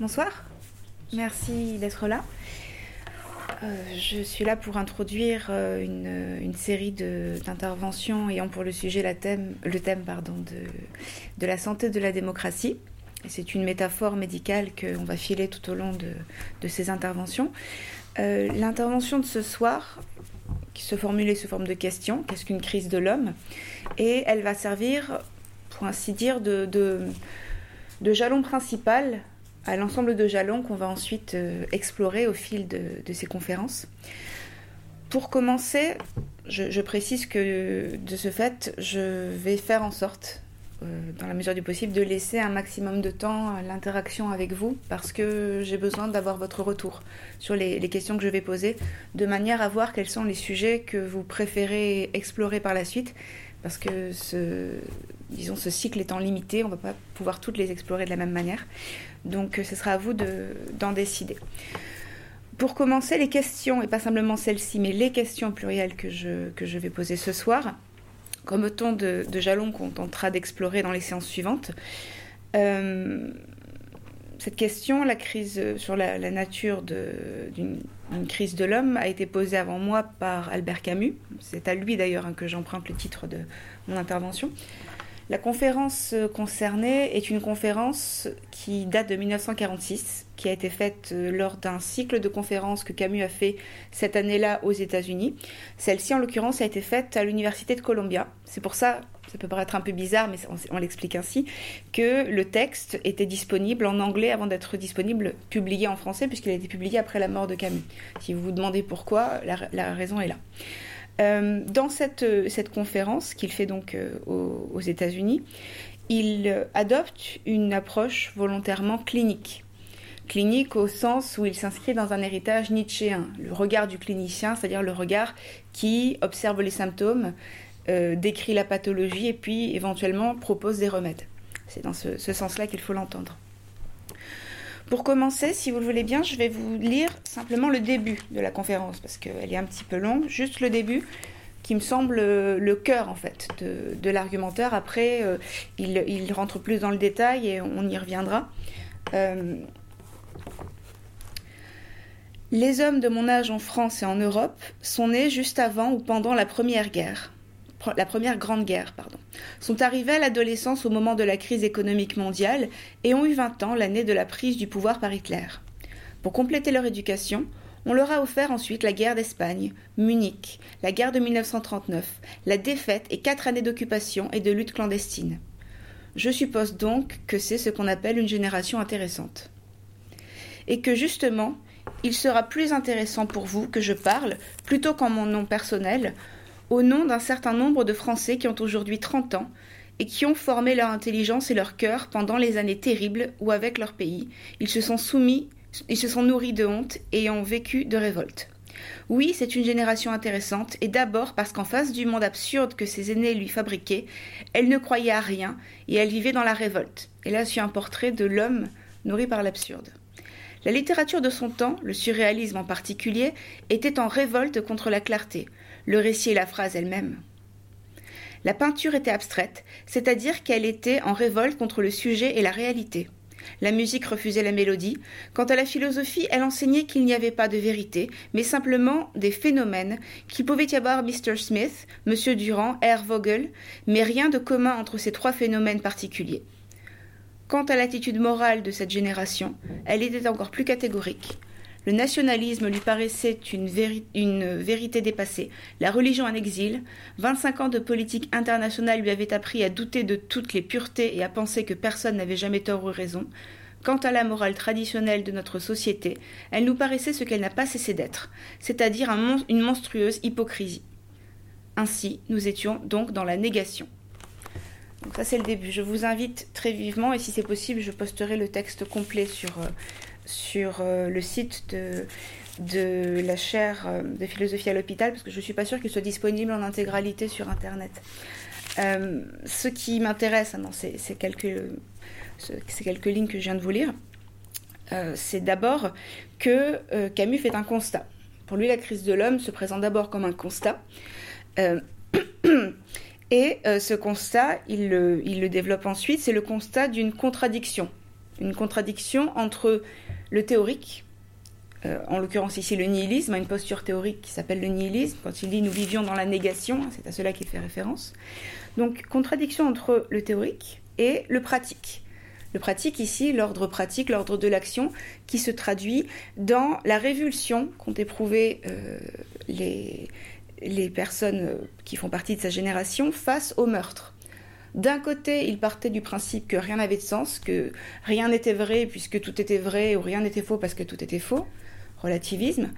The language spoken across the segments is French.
Bonsoir, merci d'être là. Euh, je suis là pour introduire euh, une, série d'interventions ayant pour le sujet le thème de, la santé de la démocratie. C'est une métaphore médicale qu'on va filer tout au long de, ces interventions. Euh, l'intervention de ce soir, qui se formule sous forme de question, qu'est-ce qu'une crise de l'homme? Et elle va servir, pour ainsi dire, de jalon principal à l'ensemble de jalons qu'on va ensuite euh, explorer au fil de, ces conférences. Pour commencer, je, précise que de ce fait, je vais faire en sorte, euh, dans la mesure du possible, de laisser un maximum de temps à l'interaction avec vous, parce que j'ai besoin d'avoir votre retour sur les, les, questions que je vais poser, de manière à voir quels sont les sujets que vous préférez explorer par la suite, parce que ce, disons, ce cycle étant limité, on ne va pas pouvoir toutes les explorer de la même manière. Donc euh, ce sera à vous d'en décider. Pour commencer, les questions, et pas simplement celles-ci, mais les questions plurielles que je, que je vais poser ce soir, comme autant de, jalons qu'on tentera d'explorer dans les séances suivantes. Euh, cette question, la crise sur la, nature d'une crise de l'homme, a été posée avant moi par Albert Camus. C'est à lui d'ailleurs hein, que j'emprunte le titre de mon intervention. La conférence concernée est une conférence qui date de 1946, qui a été faite euh, lors d'un cycle de conférences que Camus a fait cette année-là aux États-Unis. Celle-ci, en l'occurrence, a été faite à l'Université de Columbia. C'est pour ça, ça peut paraître un peu bizarre, mais on, l'explique ainsi, que le texte était disponible en anglais avant d'être disponible, publié en français, puisqu'il a été publié après la mort de Camus. Si vous vous demandez pourquoi, la raison est là. Euh, dans cette, euh, cette conférence qu'il fait donc euh, aux, États-Unis, il adopte une approche volontairement clinique. Clinique au sens où il s'inscrit dans un héritage nietzschéen, le regard du clinicien, c'est-à-dire le regard qui observe les symptômes, décrit la pathologie et puis éventuellement propose des remèdes. C'est dans ce sens-là qu'il faut l'entendre. Pour commencer, si vous le voulez bien, je vais vous lire simplement le début de la conférence, parce qu'elle est un petit peu longue, juste le début, qui me semble le cœur en fait de, l'argumentaire. Après, euh, il, rentre plus dans le détail et on y reviendra. Euh, les hommes de mon âge en France et en Europe sont nés juste avant ou pendant la Première Guerre la première grande guerre, pardon, sont arrivés à l'adolescence au moment de la crise économique mondiale et ont eu 20 ans l'année de la prise du pouvoir par Hitler. Pour compléter leur éducation, on leur a offert ensuite la guerre d'Espagne, Munich, la guerre de 1939, la défaite et quatre années d'occupation et de lutte clandestine. Je suppose donc que c'est ce qu'on appelle une génération intéressante. Et que justement, il sera plus intéressant pour vous que je parle, plutôt qu'en mon nom personnel, au nom d'un certain nombre de Français qui ont aujourd'hui 30 ans et qui ont formé leur intelligence et leur cœur pendant les années terribles où, avec leur pays, ils se sont soumis, ils se sont nourris de honte et ont vécu de révolte. Oui, c'est une génération intéressante, et d'abord parce qu'en face du monde absurde que ses aînés lui fabriquaient, elle ne croyait à rien, et elle vivait dans la révolte. Et là, suis un portrait de l'homme nourri par l'absurde. La littérature de son temps, le surréalisme en particulier, était en révolte contre la clarté, le récit et la phrase elle-même. La peinture était abstraite, c'est-à-dire qu'elle était en révolte contre le sujet et la réalité. La musique refusait la mélodie. Quant à la philosophie, elle enseignait qu'il n'y avait pas de vérité, mais simplement des phénomènes, qu'il pouvait y avoir Mr. Smith, M. Durand, R. Vogel, mais rien de commun entre ces trois phénomènes particuliers. Quant à l'attitude morale de cette génération, elle était encore plus catégorique. Le nationalisme lui paraissait une, vérité dépassée, la religion en exil, 25 ans de politique internationale lui avaient appris à douter de toutes les puretés et à penser que personne n'avait jamais tort ou raison. Quant à la morale traditionnelle de notre société, elle nous paraissait ce qu'elle n'a pas cessé d'être, c'est-à-dire une monstrueuse hypocrisie. Ainsi, nous étions donc dans la négation. Donc ça c'est le début. Je vous invite très vivement, et si c'est possible, je posterai le texte complet sur, euh, sur euh, le site de, de la chaire euh, de philosophie à l'hôpital, parce que je ne suis pas sûre qu'il soit disponible en intégralité sur Internet. Euh, ce qui m'intéresse dans ces, quelques, ces quelques lignes que je viens de vous lire, c'est d'abord que Camus fait un constat. Pour lui, la crise de l'homme se présente d'abord comme un constat. et ce constat, il le, il le développe ensuite, c'est le constat d'une contradiction une contradiction entre le théorique, euh, en l'occurrence ici le nihilisme, une posture théorique qui s'appelle le nihilisme, quand il dit nous vivions dans la négation, c'est à cela qu'il fait référence. Donc contradiction entre le théorique et le pratique. Le pratique ici, l'ordre pratique, l'ordre de l'action, qui se traduit dans la révulsion qu'ont éprouvé euh, les, les personnes qui font partie de sa génération face au meurtre. D'un côté, il partait du principe que rien n'avait de sens, que rien n'était vrai puisque tout était vrai, ou rien n'était faux parce que tout était faux relativisme,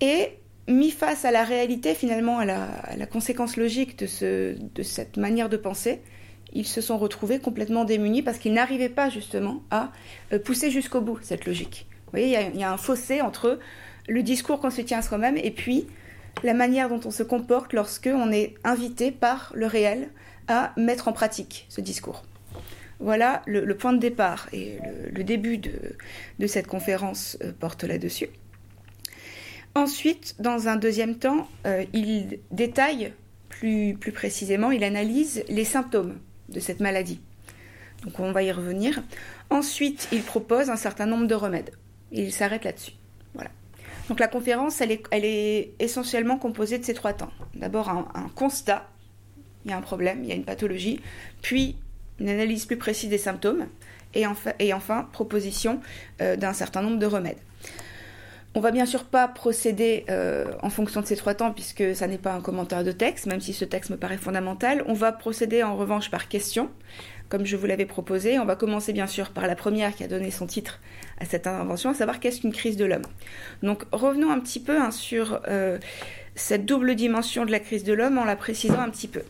et mis face à la réalité, finalement, à la, conséquence logique de, ce, de cette manière de penser, ils se sont retrouvés complètement démunis parce qu'ils n'arrivaient pas justement à euh, pousser jusqu'au bout cette logique. Vous voyez, il y, a un fossé entre le discours qu'on se tient à soi-même et puis la manière dont on se comporte lorsque on est invité par le réel à mettre en pratique ce discours. Voilà le, point de départ et le, début de, cette conférence euh, porte là-dessus. Ensuite, dans un deuxième temps, euh, il détaille plus, précisément, il analyse les symptômes de cette maladie. Donc on va y revenir. Ensuite, il propose un certain nombre de remèdes. Il s'arrête là-dessus. Voilà. Donc la conférence, elle est, elle est, essentiellement composée de ces trois temps. D'abord un, constat, il y a un problème, il y a une pathologie, puis une analyse plus précise des symptômes, et enfin, proposition euh, d'un certain nombre de remèdes. On va bien sûr pas procéder euh, en fonction de ces trois temps puisque ça n'est pas un commentaire de texte, même si ce texte me paraît fondamental. On va procéder en revanche par question, comme je vous l'avais proposé. On va commencer bien sûr par la première qui a donné son titre à cette intervention, à savoir qu'est-ce qu'une crise de l'homme? Donc revenons un petit peu hein, sur euh, cette double dimension de la crise de l'homme en la précisant un petit peu.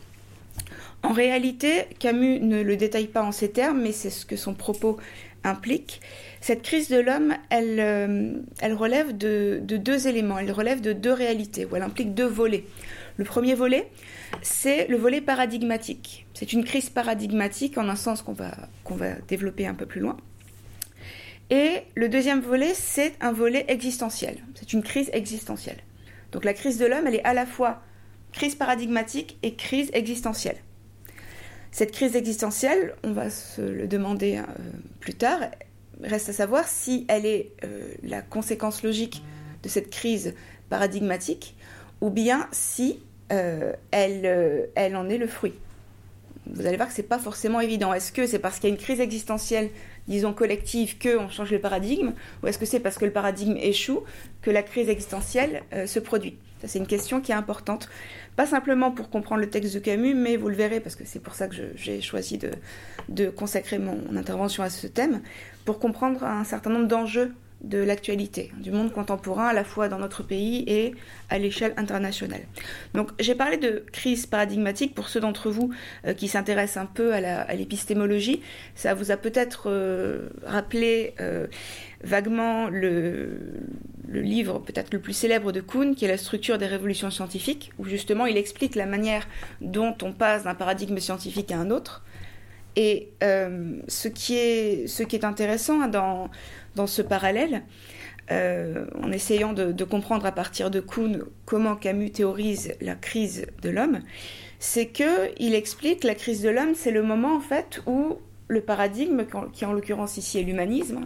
En réalité, Camus ne le détaille pas en ces termes, mais c'est ce que son propos implique. Cette crise de l'homme, elle, euh, relève de, deux éléments, elle relève de deux réalités, ou elle implique deux volets. Le premier volet, c'est le volet paradigmatique. C'est une crise paradigmatique en un sens qu'on va développer un peu plus loin. Et le deuxième volet, c'est un volet existentiel. C'est une crise existentielle. Donc la crise de l'homme, elle est à la fois crise paradigmatique et crise existentielle. Cette crise existentielle, on va se le demander euh, plus tard, reste à savoir si elle est euh, la conséquence logique de cette crise paradigmatique ou bien si euh, elle, elle en est le fruit. Vous allez voir que ce n'est pas forcément évident. Est-ce que c'est parce qu'il y a une crise existentielle, disons collective, qu'on change le paradigme Ou est-ce que c'est parce que le paradigme échoue que la crise existentielle se produit? C'est une question qui est importante. Pas simplement pour comprendre le texte de Camus, mais vous le verrez, parce que c'est pour ça que j'ai choisi de, consacrer mon intervention à ce thème, pour comprendre un certain nombre d'enjeux de l'actualité, du monde contemporain, à la fois dans notre pays et à l'échelle internationale. Donc j'ai parlé de crise paradigmatique pour ceux d'entre vous euh, qui s'intéressent un peu à l'épistémologie. Ça vous a peut-être euh, rappelé euh, vaguement le, le livre peut-être le plus célèbre de Kuhn, qui est La structure des révolutions scientifiques, où justement il explique la manière dont on passe d'un paradigme scientifique à un autre. Et ce, qui est, ce qui est intéressant dans dans ce parallèle, euh, en essayant de, comprendre à partir de Kuhn comment Camus théorise la crise de l'homme, c'est que il explique la crise de l'homme, c'est le moment en fait où le paradigme, qui en l'occurrence ici est l'humanisme,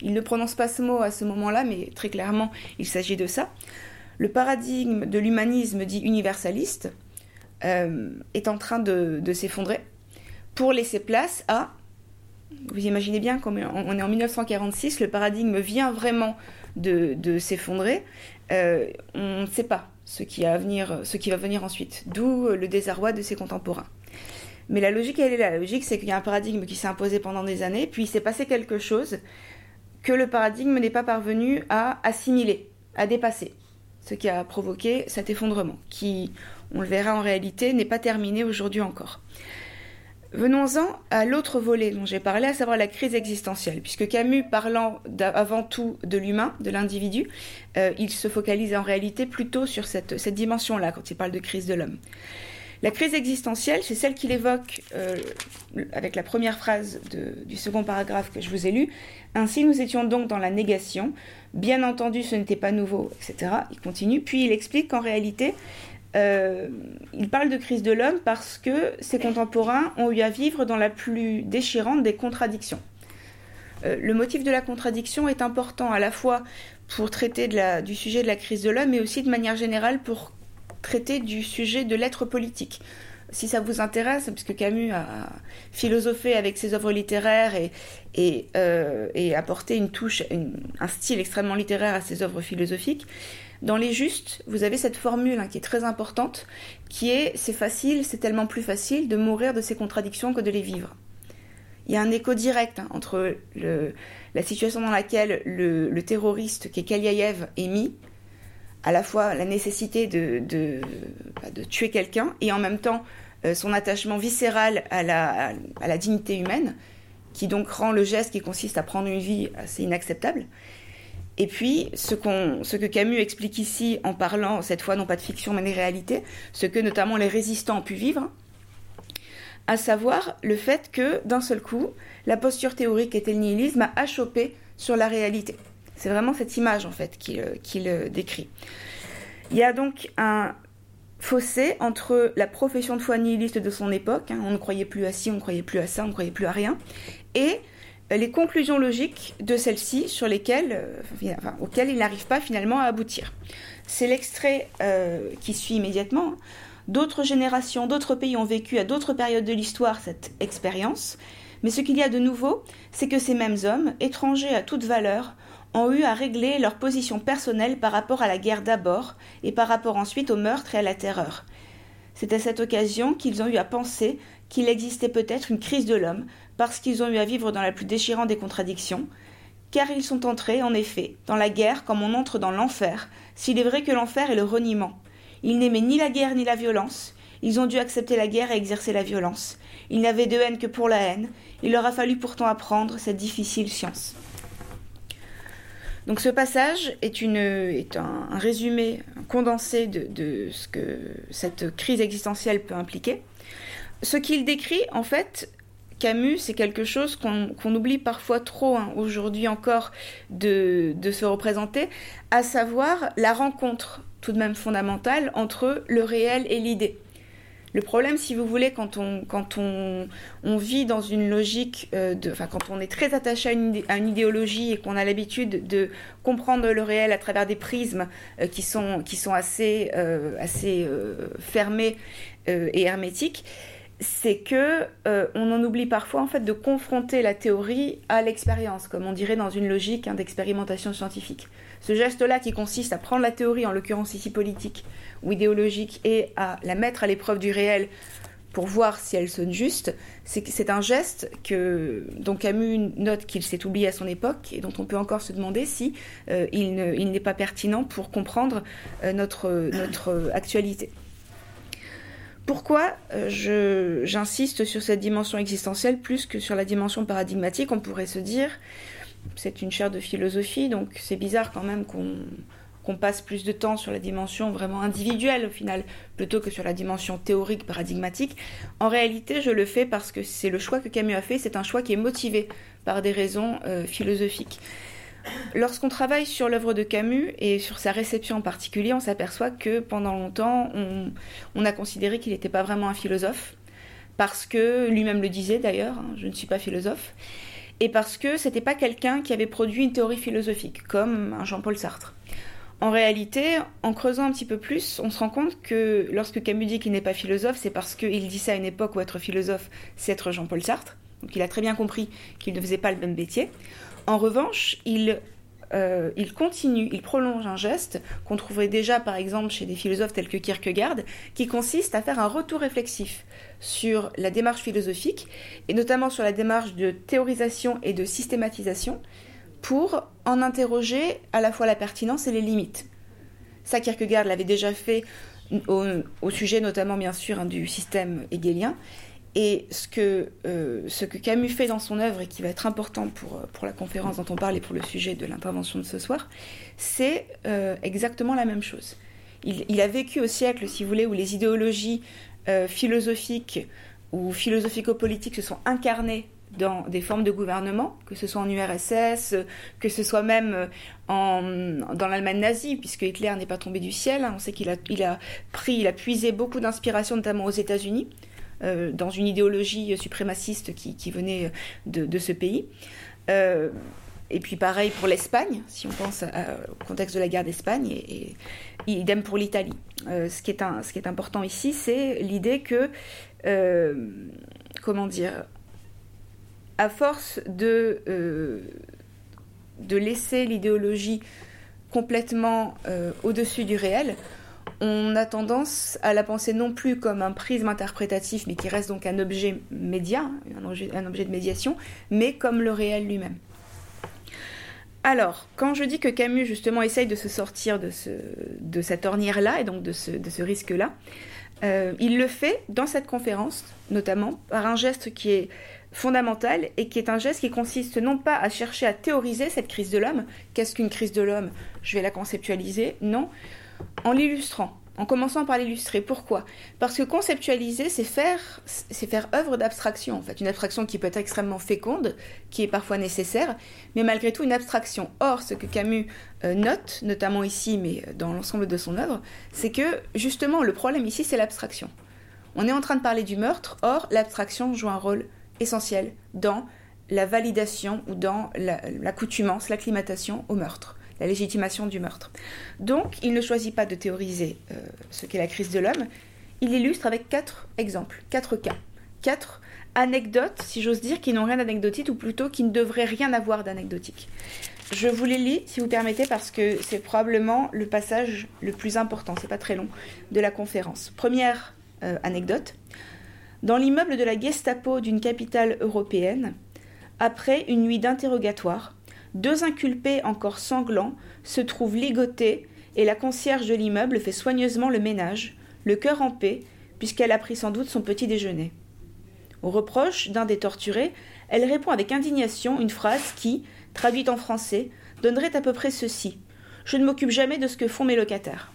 il ne prononce pas ce mot à ce moment-là, mais très clairement il s'agit de ça. Le paradigme de l'humanisme dit universaliste euh, est en train de s'effondrer pour laisser place à vous imaginez bien qu'on est en 1946, le paradigme vient vraiment de, s'effondrer. Euh, on ne sait pas ce qui, va venir ensuite, d'où le désarroi de ses contemporains. Mais la logique, elle est là. La logique, c'est qu'il y a un paradigme qui s'est imposé pendant des années, puis il s'est passé quelque chose que le paradigme n'est pas parvenu à assimiler, à dépasser. Ce qui a provoqué cet effondrement, qui, on le verra en réalité, n'est pas terminé aujourd'hui encore. Venons-en à l'autre volet dont j'ai parlé, à savoir la crise existentielle, puisque Camus, parlant avant tout de l'humain, de l'individu, euh, il se focalise en réalité plutôt sur cette, dimension-là quand il parle de crise de l'homme. La crise existentielle, c'est celle qu'il évoque euh, avec la première phrase du second paragraphe que je vous ai lu. Ainsi, nous étions donc dans la négation. Bien entendu, ce n'était pas nouveau, etc. Il continue. Puis il explique qu'en réalité, euh, il parle de crise de l'homme parce que ses contemporains ont eu à vivre dans la plus déchirante des contradictions. le motif de la contradiction est important à la fois pour traiter du sujet de la crise de l'homme, mais aussi de manière générale pour traiter du sujet de l'être politique. Si ça vous intéresse, puisque Camus a philosophé avec ses œuvres littéraires et, et, euh, apporté une touche, un style extrêmement littéraire à ses œuvres philosophiques, dans Les Justes, vous avez cette formule hein, qui est très importante, qui est c'est facile, c'est tellement plus facile de mourir de ces contradictions que de les vivre. Il y a un écho direct hein, entre la situation dans laquelle le, terroriste qui est Kaliayev est mis, à la fois la nécessité de, bah, tuer quelqu'un et en même temps euh, son attachement viscéral à la, à la, dignité humaine, qui donc rend le geste qui consiste à prendre une vie assez inacceptable. Et puis, ce, que Camus explique ici en parlant, cette fois non pas de fiction mais de réalité, ce que notamment les résistants ont pu vivre, à savoir le fait que, d'un seul coup, la posture théorique était le nihilisme a achoppé sur la réalité. C'est vraiment cette image, en fait, qu'il décrit. Il y a donc un fossé entre la profession de foi nihiliste de son époque, hein, on ne croyait plus à ci, on ne croyait plus à ça, on ne croyait plus à rien, et les conclusions logiques de celle-ci sur lesquelles, euh, auxquelles il n'arrive pas finalement à aboutir. C'est l'extrait euh, qui suit immédiatement. D'autres générations, d'autres pays ont vécu à d'autres périodes de l'histoire cette expérience, mais ce qu'il y a de nouveau, c'est que ces mêmes hommes, étrangers à toute valeur, ont eu à régler leur position personnelle par rapport à la guerre d'abord et par rapport ensuite au meurtre et à la terreur. C'est à cette occasion qu'ils ont eu à penser qu'il existait peut-être une crise de l'homme parce qu'ils ont eu à vivre dans la plus déchirante des contradictions, car ils sont entrés, en effet, dans la guerre comme on entre dans l'enfer, s'il est vrai que l'enfer est le reniement. Ils n'aimaient ni la guerre ni la violence. Ils ont dû accepter la guerre et exercer la violence. Ils n'avaient de haine que pour la haine. Il leur a fallu pourtant apprendre cette difficile science. Donc ce passage est, une, est un, résumé, condensé de, ce que cette crise existentielle peut impliquer. Ce qu'il décrit, en fait, Camus, c'est quelque chose qu'on oublie parfois trop hein, aujourd'hui encore de, se représenter, à savoir la rencontre tout de même fondamentale entre le réel et l'idée. Le problème, si vous voulez, quand on, vit dans une logique, euh, de, enfin, quand on est très attaché à une, idéologie et qu'on a l'habitude de comprendre le réel à travers des prismes euh, qui, sont, assez, euh, assez fermés et hermétiques, c'est que on en oublie parfois en fait de confronter la théorie à l'expérience, comme on dirait dans une logique hein, d'expérimentation scientifique. Ce geste-là qui consiste à prendre la théorie, en l'occurrence ici politique ou idéologique, et à la mettre à l'épreuve du réel pour voir si elle sonne juste, c'est un geste que, dont Camus note qu'il s'est oublié à son époque et dont on peut encore se demander si euh, il n'est pas pertinent pour comprendre euh, notre actualité. Pourquoi euh, j'insiste sur cette dimension existentielle plus que sur la dimension paradigmatique On pourrait se dire, c'est une chaire de philosophie, donc c'est bizarre quand même qu'on passe plus de temps sur la dimension vraiment individuelle au final, plutôt que sur la dimension théorique, paradigmatique. En réalité, je le fais parce que c'est le choix que Camus a fait, c'est un choix qui est motivé par des raisons euh, philosophiques. Lorsqu'on travaille sur l'œuvre de Camus et sur sa réception en particulier, on s'aperçoit que pendant longtemps, on, a considéré qu'il n'était pas vraiment un philosophe, parce que lui-même le disait d'ailleurs, hein, je ne suis pas philosophe et parce que c'était pas quelqu'un qui avait produit une théorie philosophique, comme un Jean-Paul Sartre. En réalité, en creusant un petit peu plus, on se rend compte que lorsque Camus dit qu'il n'est pas philosophe, c'est parce qu'il dit ça à une époque où être philosophe, c'est être Jean-Paul Sartre. Donc il a très bien compris qu'il ne faisait pas le même métier. En revanche, il euh, il continue, il prolonge un geste qu'on trouverait déjà par exemple chez des philosophes tels que Kierkegaard, qui consiste à faire un retour réflexif sur la démarche philosophique, et notamment sur la démarche de théorisation et de systématisation, pour en interroger à la fois la pertinence et les limites. Ça, Kierkegaard l'avait déjà fait au, sujet notamment bien sûr hein, du système hegelien, et ce que, euh, ce que Camus fait dans son œuvre et qui va être important pour, euh, pour la conférence dont on parle et pour le sujet de l'intervention de ce soir, c'est euh, exactement la même chose. Il, a vécu au siècle, si vous voulez, où les idéologies philosophiques ou philosophico-politiques se sont incarnées dans des formes de gouvernement, que ce soit en URSS, que ce soit même dans l'Allemagne nazie, puisque Hitler n'est pas tombé du ciel. Hein. On sait qu'il a, il a pris, il a puisé beaucoup d'inspiration, notamment aux États-Unis. Euh, dans une idéologie suprémaciste qui, venait de, ce pays. et puis pareil pour l'Espagne, si on pense au contexte de la guerre d'Espagne, et, idem pour l'Italie. ce, qui est ce qui est important ici, c'est l'idée que, comment dire, à force de, de laisser l'idéologie complètement au-dessus du réel, on a tendance à la penser non plus comme un prisme interprétatif, mais qui reste donc un objet média, un objet, de médiation, mais comme le réel lui-même. Alors, quand je dis que Camus justement essaye de se sortir de, cette ornière-là et donc de ce, risque-là, euh, il le fait dans cette conférence, notamment par un geste qui est fondamental et qui est un geste qui consiste non pas à chercher à théoriser cette crise de l'homme, qu'est-ce qu'une crise de l'homme, je vais la conceptualiser, non, en l'illustrant, en commençant par l'illustrer. Pourquoi? Parce que conceptualiser, c'est faire, c'est faire œuvre d'abstraction, en fait. Une abstraction qui peut être extrêmement féconde, qui est parfois nécessaire, mais malgré tout une abstraction. Or, ce que Camus euh, note, notamment ici, mais dans l'ensemble de son œuvre, c'est que justement, le problème ici, c'est l'abstraction. On est en train de parler du meurtre, or, l'abstraction joue un rôle essentiel dans la validation ou dans l'accoutumance, l'acclimatation au meurtre la légitimation du meurtre. Donc, il ne choisit pas de théoriser euh, ce qu'est la crise de l'homme, il illustre avec quatre exemples, quatre cas, quatre anecdotes, si j'ose dire, qui n'ont rien d'anecdotique, ou plutôt qui ne devraient rien avoir d'anecdotique. Je vous les lis, si vous permettez, parce que c'est probablement le passage le plus important, c'est pas très long, de la conférence. Première euh, anecdote. Dans l'immeuble de la Gestapo d'une capitale européenne, après une nuit d'interrogatoire, deux inculpés encore sanglants se trouvent ligotés et la concierge de l'immeuble fait soigneusement le ménage, le cœur en paix, puisqu'elle a pris sans doute son petit déjeuner. Au reproche d'un des torturés, elle répond avec indignation une phrase qui, traduite en français, donnerait à peu près ceci Je ne m'occupe jamais de ce que font mes locataires.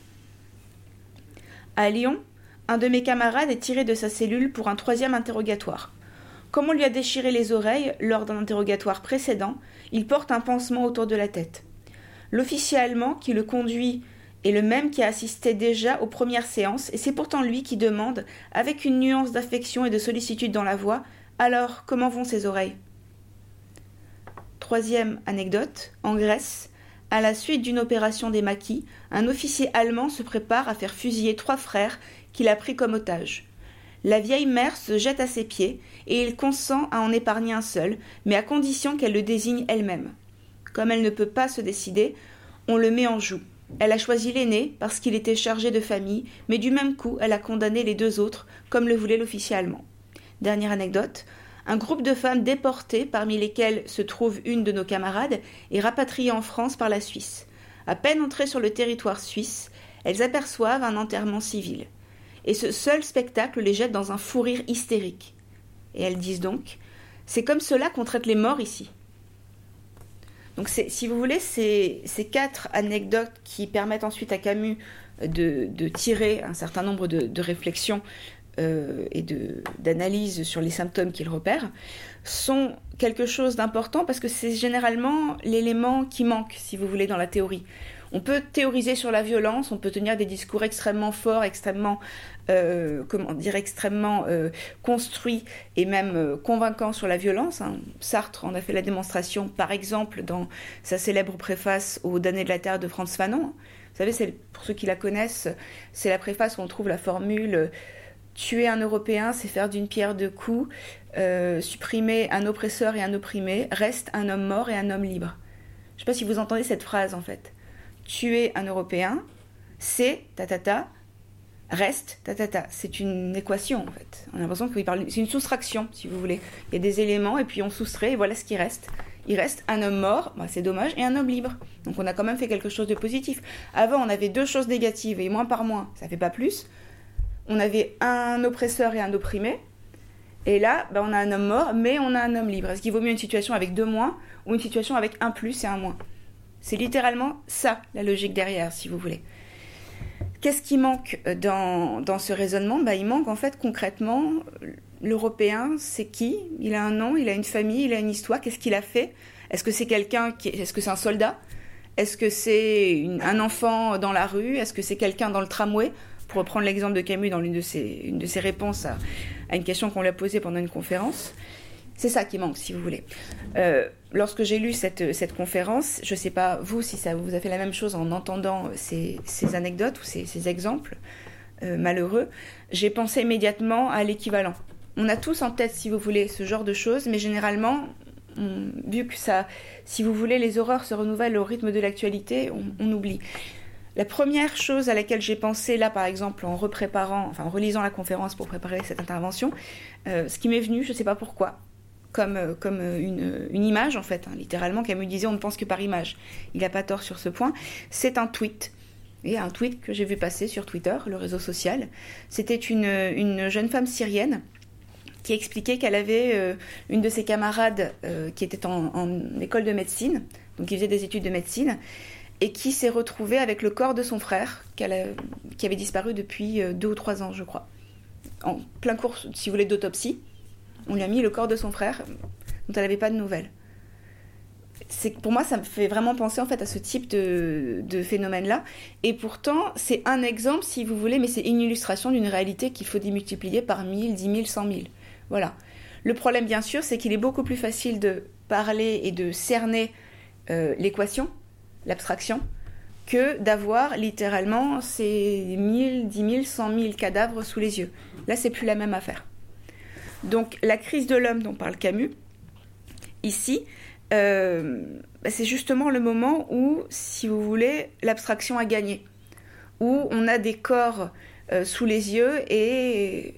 À Lyon, un de mes camarades est tiré de sa cellule pour un troisième interrogatoire. Comme on lui a déchiré les oreilles lors d'un interrogatoire précédent, il porte un pansement autour de la tête. L'officier allemand qui le conduit est le même qui a assisté déjà aux premières séances, et c'est pourtant lui qui demande, avec une nuance d'affection et de sollicitude dans la voix, Alors, comment vont ses oreilles? Troisième anecdote, en Grèce, à la suite d'une opération des maquis, un officier allemand se prépare à faire fusiller trois frères qu'il a pris comme otages. La vieille mère se jette à ses pieds, et il consent à en épargner un seul, mais à condition qu'elle le désigne elle-même. Comme elle ne peut pas se décider, on le met en joue. Elle a choisi l'aîné parce qu'il était chargé de famille, mais du même coup elle a condamné les deux autres, comme le voulait l'officier allemand. Dernière anecdote. Un groupe de femmes déportées, parmi lesquelles se trouve une de nos camarades, est rapatrié en France par la Suisse. À peine entrées sur le territoire suisse, elles aperçoivent un enterrement civil et ce seul spectacle les jette dans un fou rire hystérique. Et elles disent donc C'est comme cela qu'on traite les morts ici. Donc, si vous voulez, ces, quatre anecdotes qui permettent ensuite à Camus de, tirer un certain nombre de, réflexions euh, et d'analyses sur les symptômes qu'il repère sont quelque chose d'important parce que c'est généralement l'élément qui manque, si vous voulez, dans la théorie. On peut théoriser sur la violence, on peut tenir des discours extrêmement forts, extrêmement, euh, comment dire, extrêmement euh, construits et même euh, convaincants sur la violence. Hein. Sartre en a fait la démonstration, par exemple, dans sa célèbre préface aux damnés de la terre de Franz Fanon. Vous savez, pour ceux qui la connaissent, c'est la préface où on trouve la formule tuer un Européen, c'est faire d'une pierre deux coups. supprimer un oppresseur et un opprimé, reste un homme mort et un homme libre. Je ne sais pas si vous entendez cette phrase en fait tuer un Européen, c'est ta reste ta C'est une équation en fait. On a l'impression qu'il parle. C'est une soustraction, si vous voulez. Il y a des éléments et puis on soustrait et voilà ce qui reste. Il reste un homme mort, bah, c'est dommage, et un homme libre. Donc on a quand même fait quelque chose de positif. Avant, on avait deux choses négatives et moins par moins, ça fait pas plus. On avait un oppresseur et un opprimé. Et là, bah, on a un homme mort, mais on a un homme libre. Est-ce qu'il vaut mieux une situation avec deux moins ou une situation avec un plus et un moins? C'est littéralement ça, la logique derrière, si vous voulez. Qu'est-ce qui manque euh, dans, ce raisonnement? Bah, Il manque en fait concrètement, l'Européen, c'est qui? Il a un nom, il a une famille, il a une histoire, qu'est-ce qu'il a fait? Est-ce que c'est quelqu'un. Est-ce que c'est un soldat? Est-ce que c'est un enfant dans la rue? Est-ce que c'est quelqu'un dans le tramway? Pour reprendre l'exemple de Camus dans l'une de ses, une de ses réponses à une question qu'on lui a posée pendant une conférence. C'est ça qui manque, si vous voulez. Euh, lorsque j'ai lu cette, cette conférence, je ne sais pas vous si ça vous a fait la même chose en entendant ces, ces anecdotes ou ces, exemples euh, malheureux, j'ai pensé immédiatement à l'équivalent. On a tous en tête, si vous voulez, ce genre de choses, mais généralement, vu que ça, si vous voulez, les horreurs se renouvellent au rythme de l'actualité, on, oublie. La première chose à laquelle j'ai pensé là, par exemple, en repréparant, enfin en relisant la conférence pour préparer cette intervention, euh, ce qui m'est venu, je ne sais pas pourquoi, comme, euh, euh, une, image en fait, hein, littéralement, Camus disait on ne pense que par image. Il n'a pas tort sur ce point. C'est un tweet. Et un tweet que j'ai vu passer sur Twitter, le réseau social. C'était une, une jeune femme syrienne qui expliquait qu'elle avait une de ses camarades qui était en, école de médecine, donc qui faisait des études de médecine, et qui s'est retrouvée avec le corps de son frère, qui avait disparu depuis euh, deux ou trois ans, je crois. En plein cours, si vous voulez, d'autopsie. On lui a mis le corps de son frère, dont elle n'avait pas de nouvelles. C'est, pour moi, ça me fait vraiment penser en fait à ce type de, phénomène-là. Et pourtant, c'est un exemple, si vous voulez, mais c'est une illustration d'une réalité qu'il faut démultiplier par 1000, 10 000, 100 000. Voilà. Le problème, bien sûr, c'est qu'il est beaucoup plus facile de parler et de cerner euh, l'équation, l'abstraction, que d'avoir littéralement ces 1000, 10 000, 100 000 cadavres sous les yeux. Là, c'est plus la même affaire. Donc, la crise de l'homme dont parle Camus, ici, euh, bah, c'est justement le moment où, si vous voulez, l'abstraction a gagné. Où on a des corps euh, sous les yeux et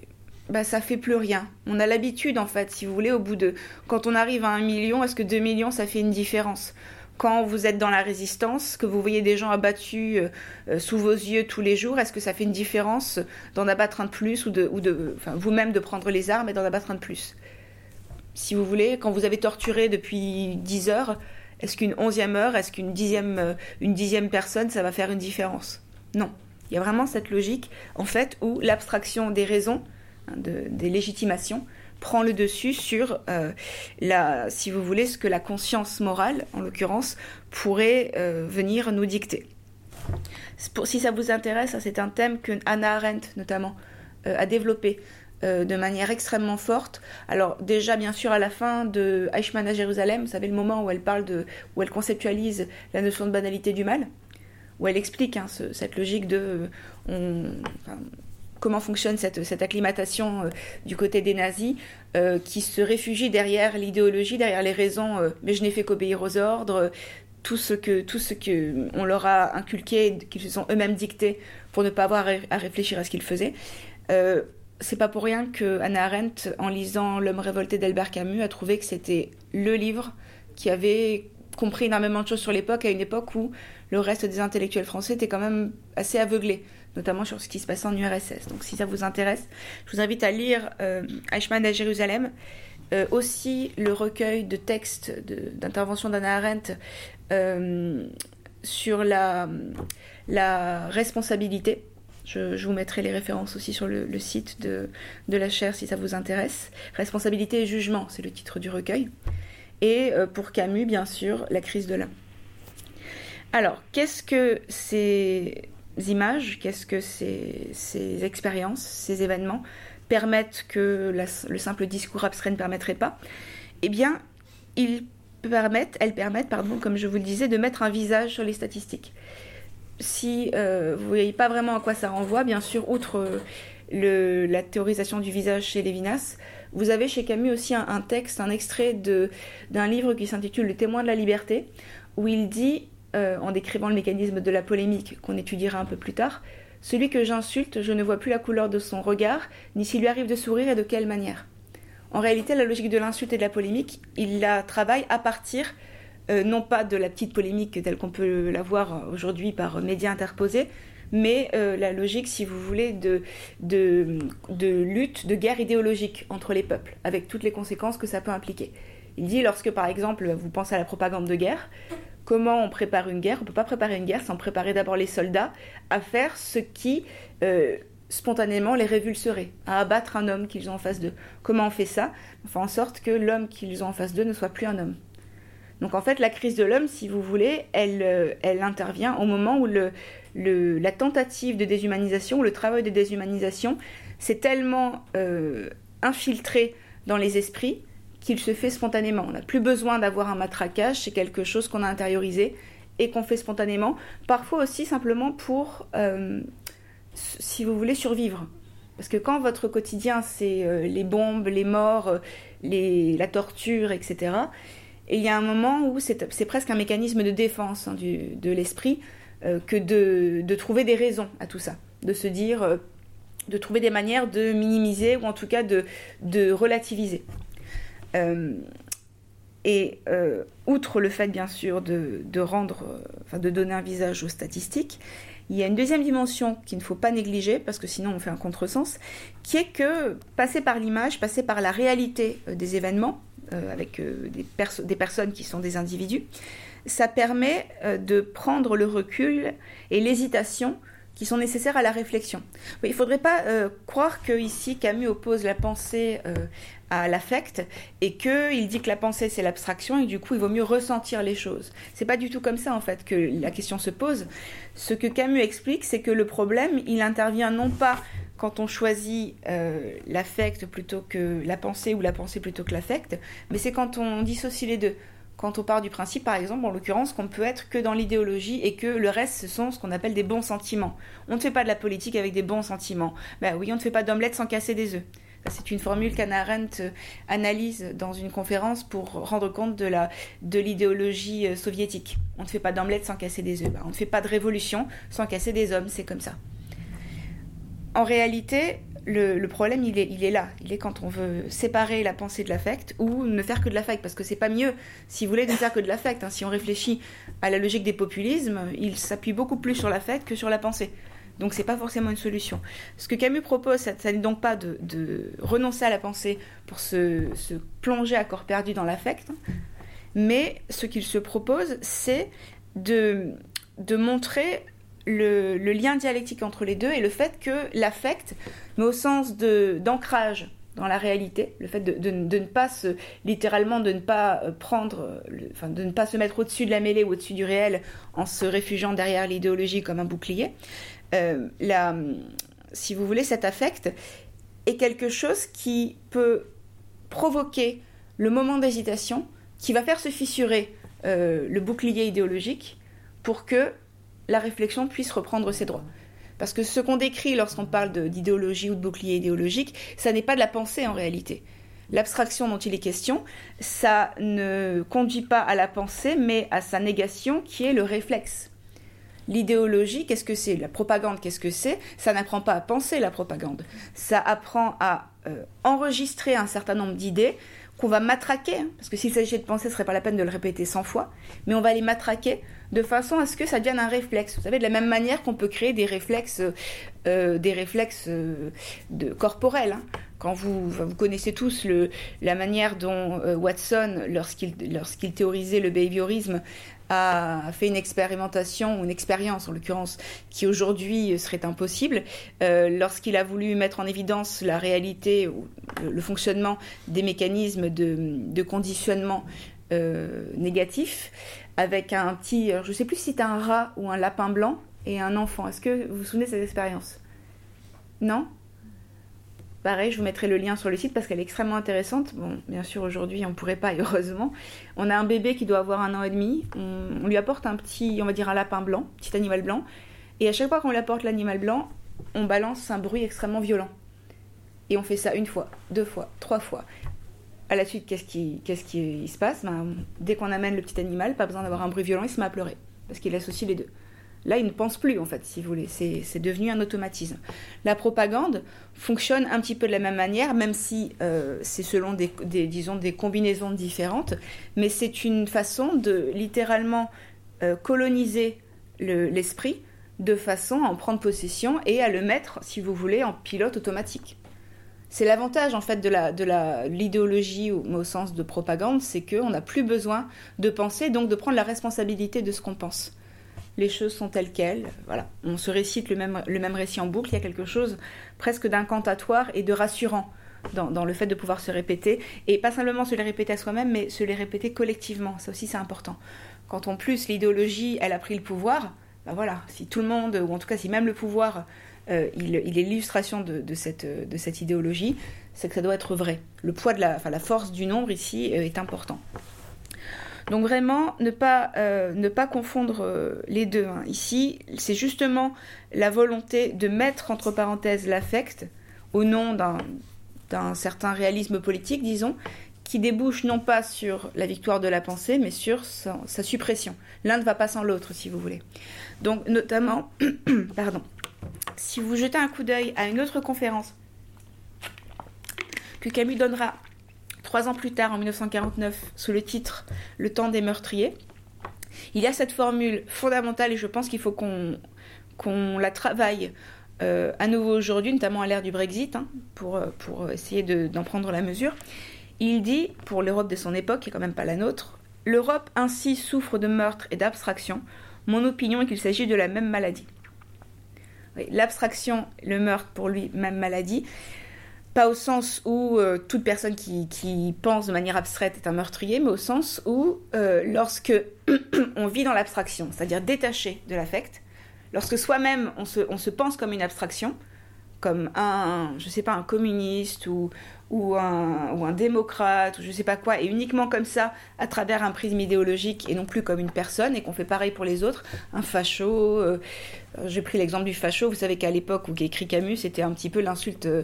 bah, ça fait plus rien. On a l'habitude, en fait, si vous voulez, au bout de. Quand on arrive à un million, est-ce que 2 millions, ça fait une différence? Quand vous êtes dans la résistance, que vous voyez des gens abattus euh, euh, sous vos yeux tous les jours, est-ce que ça fait une différence d'en abattre un de plus ou de, vous-même de prendre les armes et d'en abattre un de plus? Si vous voulez, quand vous avez torturé depuis 10 heures, est-ce qu'une onzième heure, est-ce qu'une dixième, euh, une dixième personne, ça va faire une différence? Non. Il y a vraiment cette logique, en fait, où l'abstraction des raisons, hein, de, des légitimations, prend le dessus sur euh, la, si vous voulez, ce que la conscience morale, en l'occurrence, pourrait euh, venir nous dicter. Pour, si ça vous intéresse, c'est un thème que Anna Arendt notamment euh, a développé de manière extrêmement forte. Alors déjà, bien sûr, à la fin de Eichmann à Jérusalem, vous savez le moment où elle parle de, où elle conceptualise la notion de banalité du mal, où elle explique hein, cette logique de, comment fonctionne cette, cette acclimatation euh, du côté des nazis, euh, qui se réfugient derrière l'idéologie, derrière les raisons, euh, mais je n'ai fait qu'obéir aux ordres, tout ce que tout ce que on leur a inculqué, qu'ils se sont eux-mêmes dictés pour ne pas avoir à réfléchir à ce qu'ils faisaient. c'est pas pour rien que Anna Arendt, en lisant L'homme révolté d'Albert Camus, a trouvé que c'était le livre qui avait compris énormément de choses sur l'époque, à une époque où le reste des intellectuels français était quand même assez aveuglé notamment sur ce qui se passe en URSS. Donc si ça vous intéresse, je vous invite à lire euh, Eichmann à Jérusalem, euh, aussi le recueil de textes d'intervention d'Anna Arendt euh, sur la, responsabilité. Je, vous mettrai les références aussi sur le, site de, la chaire si ça vous intéresse. Responsabilité et jugement, c'est le titre du recueil. Et pour Camus, bien sûr, la crise de l'homme. Alors, qu'est-ce que c'est images, qu'est-ce que ces, ces, expériences, ces événements permettent que le simple discours abstrait ne permettrait pas? Eh bien, ils permettent, elles permettent, pardon, comme je vous le disais, de mettre un visage sur les statistiques. Si euh, vous ne voyez pas vraiment à quoi ça renvoie, bien sûr, outre le, la théorisation du visage chez Lévinas, vous avez chez Camus aussi un, un texte, un extrait d'un livre qui s'intitule Le témoin de la liberté, où il dit euh, en décrivant le mécanisme de la polémique qu'on étudiera un peu plus tard, celui que j'insulte, je ne vois plus la couleur de son regard, ni s'il lui arrive de sourire et de quelle manière. En réalité, la logique de l'insulte et de la polémique, il la travaille à partir euh, non pas de la petite polémique telle qu'on peut la voir aujourd'hui par médias interposés, mais euh, la logique, si vous voulez, de, de, de, lutte, de guerre idéologique entre les peuples, avec toutes les conséquences que ça peut impliquer. Il dit, lorsque par exemple vous pensez à la propagande de guerre, Comment on prépare une guerre On ne peut pas préparer une guerre sans préparer d'abord les soldats à faire ce qui euh, spontanément les révulserait, à abattre un homme qu'ils ont en face d'eux. Comment on fait ça? On fait en sorte que l'homme qu'ils ont en face d'eux ne soit plus un homme. Donc en fait, la crise de l'homme, si vous voulez, elle, euh, intervient au moment où la tentative de déshumanisation, le travail de déshumanisation, s'est tellement euh, infiltré dans les esprits qu'il se fait spontanément. On n'a plus besoin d'avoir un matraquage, c'est quelque chose qu'on a intériorisé et qu'on fait spontanément. Parfois aussi simplement pour, euh, si vous voulez, survivre. Parce que quand votre quotidien, c'est euh, les bombes, les morts, euh, la torture, etc., et il y a un moment où c'est presque un mécanisme de défense hein, du, de l'esprit que de, de, trouver des raisons à tout ça. De se dire, de trouver des manières de minimiser ou en tout cas de, de relativiser. Et euh, outre le fait, bien sûr, de, rendre, euh, enfin, de donner un visage aux statistiques, il y a une deuxième dimension qu'il ne faut pas négliger, parce que sinon on fait un contresens, qui est que passer par l'image, passer par la réalité euh, des événements, avec des, des, personnes qui sont des individus, ça permet de prendre le recul et l'hésitation qui sont nécessaires à la réflexion. il ne faudrait pas croire que ici Camus oppose la pensée à l'affect et que il dit que la pensée c'est l'abstraction et du coup il vaut mieux ressentir les choses. C'est pas du tout comme ça en fait que la question se pose. Ce que Camus explique c'est que le problème il intervient non pas quand on choisit euh, l'affect plutôt que la pensée ou la pensée plutôt que l'affect, mais c'est quand on dissocie les deux. Quand on part du principe, par exemple, en l'occurrence, qu'on peut être que dans l'idéologie et que le reste, ce sont ce qu'on appelle des bons sentiments. On ne fait pas de la politique avec des bons sentiments. Ben oui, on ne fait pas d'omelette sans casser des œufs. C'est une formule qu'Anna Arendt euh, analyse dans une conférence pour rendre compte de, de l'idéologie euh, soviétique. On ne fait pas d'omelette sans casser des œufs. Bah, on ne fait pas de révolution sans casser des hommes, c'est comme ça. En réalité, le, problème, il est, là. Il est quand on veut séparer la pensée de l'affect ou ne faire que de l'affect. Parce que c'est pas mieux, si vous voulez, de ne faire que de l'affect. Hein. Si on réfléchit à la logique des populismes, il s'appuie beaucoup plus sur l'affect que sur la pensée. Donc c'est pas forcément une solution. Ce que Camus propose, ça, n'est donc pas de, renoncer à la pensée pour se, plonger à corps perdu dans l'affect, mais ce qu'il se propose, c'est de, montrer le, lien dialectique entre les deux et le fait que l'affect, mais au sens d'ancrage dans la réalité, le fait de, ne pas se, littéralement, de ne pas euh, prendre, enfin, de ne pas se mettre au-dessus de la mêlée ou au-dessus du réel en se réfugiant derrière l'idéologie comme un bouclier, euh, la, si vous voulez, cet affect est quelque chose qui peut provoquer le moment d'hésitation, qui va faire se fissurer euh, le bouclier idéologique pour que la réflexion puisse reprendre ses droits. Parce que ce qu'on décrit lorsqu'on parle d'idéologie ou de bouclier idéologique, ça n'est pas de la pensée en réalité. L'abstraction dont il est question, ça ne conduit pas à la pensée, mais à sa négation qui est le réflexe. L'idéologie, qu'est-ce que c'est? La propagande, qu'est-ce que c'est? Ça n'apprend pas à penser la propagande. Ça apprend à euh, enregistrer un certain nombre d'idées qu'on va matraquer, hein, parce que s'il s'agissait de penser, ce serait pas la peine de le répéter 100 fois, mais on va les matraquer de façon à ce que ça devienne un réflexe. Vous savez, de la même manière qu'on peut créer des réflexes, euh, des réflexes euh, corporels. Hein. Quand vous, vous connaissez tous le, la manière dont Watson, lorsqu'il théorisait le behaviorisme, a fait une expérimentation, une expérience en l'occurrence, qui aujourd'hui serait impossible, euh, lorsqu'il a voulu mettre en évidence la réalité ou le, fonctionnement des mécanismes de, conditionnement euh, négatif, avec un petit, je ne sais plus si c'était un rat ou un lapin blanc et un enfant. Est-ce que vous vous souvenez de cette expérience? Non? Pareil, je vous mettrai le lien sur le site parce qu'elle est extrêmement intéressante. Bon, bien sûr, aujourd'hui, on ne pourrait pas, heureusement. On a un bébé qui doit avoir un an et demi. On, lui apporte un petit, on va dire un lapin blanc, petit animal blanc. Et à chaque fois qu'on lui apporte l'animal blanc, on balance un bruit extrêmement violent. Et on fait ça une fois, deux fois, trois fois. À la suite, qu'est-ce qui, se passe? Ben, Dès qu'on amène le petit animal, pas besoin d'avoir un bruit violent, il se met à pleurer. Parce qu'il associe les deux. Là, il ne pense plus, en fait, si vous voulez. C'est devenu un automatisme. La propagande fonctionne un petit peu de la même manière, même si euh, c'est selon des combinaisons différentes. Mais c'est une façon de littéralement euh, coloniser l'esprit de façon à en prendre possession et à le mettre, si vous voulez, en pilote automatique. C'est l'avantage en fait de l'idéologie au, sens de propagande, c'est qu'on n'a plus besoin de penser, donc de prendre la responsabilité de ce qu'on pense les choses sont telles quelles. Voilà, on se récite le même, le même récit en boucle. Il y a quelque chose presque d'incantatoire et de rassurant dans, le fait de pouvoir se répéter. Et pas simplement se les répéter à soi-même, mais se les répéter collectivement. Ça aussi, c'est important. Quand en plus l'idéologie, elle a pris le pouvoir, ben voilà, si tout le monde, ou en tout cas si même le pouvoir, euh, il, est l'illustration de, cette, de cette idéologie, c'est que ça doit être vrai. Le poids de la, force du nombre ici est important. Donc vraiment, ne pas, ne pas confondre les deux. Hein. Ici, c'est justement la volonté de mettre entre parenthèses l'affect au nom d'un certain réalisme politique, disons, qui débouche non pas sur la victoire de la pensée, mais sur sa, suppression. L'un ne va pas sans l'autre, si vous voulez. Donc, notamment, pardon, si vous jetez un coup d'œil à une autre conférence que Camus donnera trois ans plus tard, en 1949, sous le titre Le temps des meurtriers, il y a cette formule fondamentale et je pense qu'il faut qu'on la travaille euh, à nouveau aujourd'hui, notamment à l'ère du Brexit, hein, pour, essayer d'en prendre la mesure. Il dit, pour l'Europe de son époque, qui quand même pas la nôtre, L'Europe ainsi souffre de meurtre et d'abstraction. Mon opinion est qu'il s'agit de la même maladie. L'abstraction, le meurtre, pour lui, même maladie. Pas au sens où euh, toute personne qui, pense de manière abstraite est un meurtrier, mais au sens où, lorsque on vit dans l'abstraction, c'est-à-dire détaché de l'affect, lorsque soi-même on se, pense comme une abstraction, comme un, je sais pas, un communiste ou, ou un, ou un démocrate ou je sais pas quoi, et uniquement comme ça, à travers un prisme idéologique et non plus comme une personne, et qu'on fait pareil pour les autres, un facho. Euh, j'ai pris l'exemple du facho. Vous savez qu'à l'époque où écrit Camus, c'était un petit peu l'insulte, euh,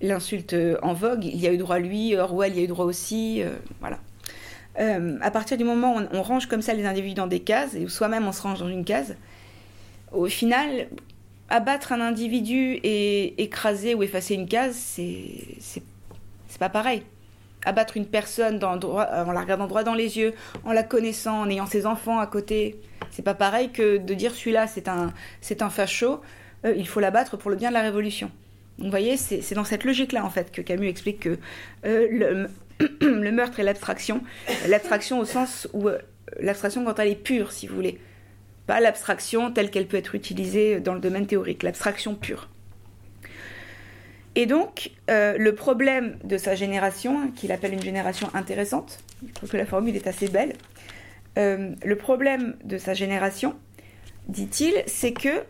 l'insulte euh, en vogue. Il y a eu droit lui, Orwell, il y a eu droit aussi, voilà. à partir du moment où on, on, range comme ça les individus dans des cases, et où soi-même on se range dans une case, au final, abattre un individu et écraser ou effacer une case, c'est pas pareil. Abattre une personne dans, euh, en la regardant droit dans les yeux, en la connaissant, en ayant ses enfants à côté, c'est pas pareil que de dire celui-là c'est un, c'est un facho, euh, il faut l'abattre pour le bien de la révolution. vous voyez, c'est dans cette logique-là en fait que Camus explique que euh, le, le, meurtre est l'abstraction, l'abstraction au sens où l'abstraction quand elle est pure, si vous voulez pas l'abstraction telle qu'elle peut être utilisée dans le domaine théorique, l'abstraction pure. Et donc, euh, le problème de sa génération, qu'il appelle une génération intéressante, je trouve que la formule est assez belle, euh, le problème de sa génération, dit-il, c'est que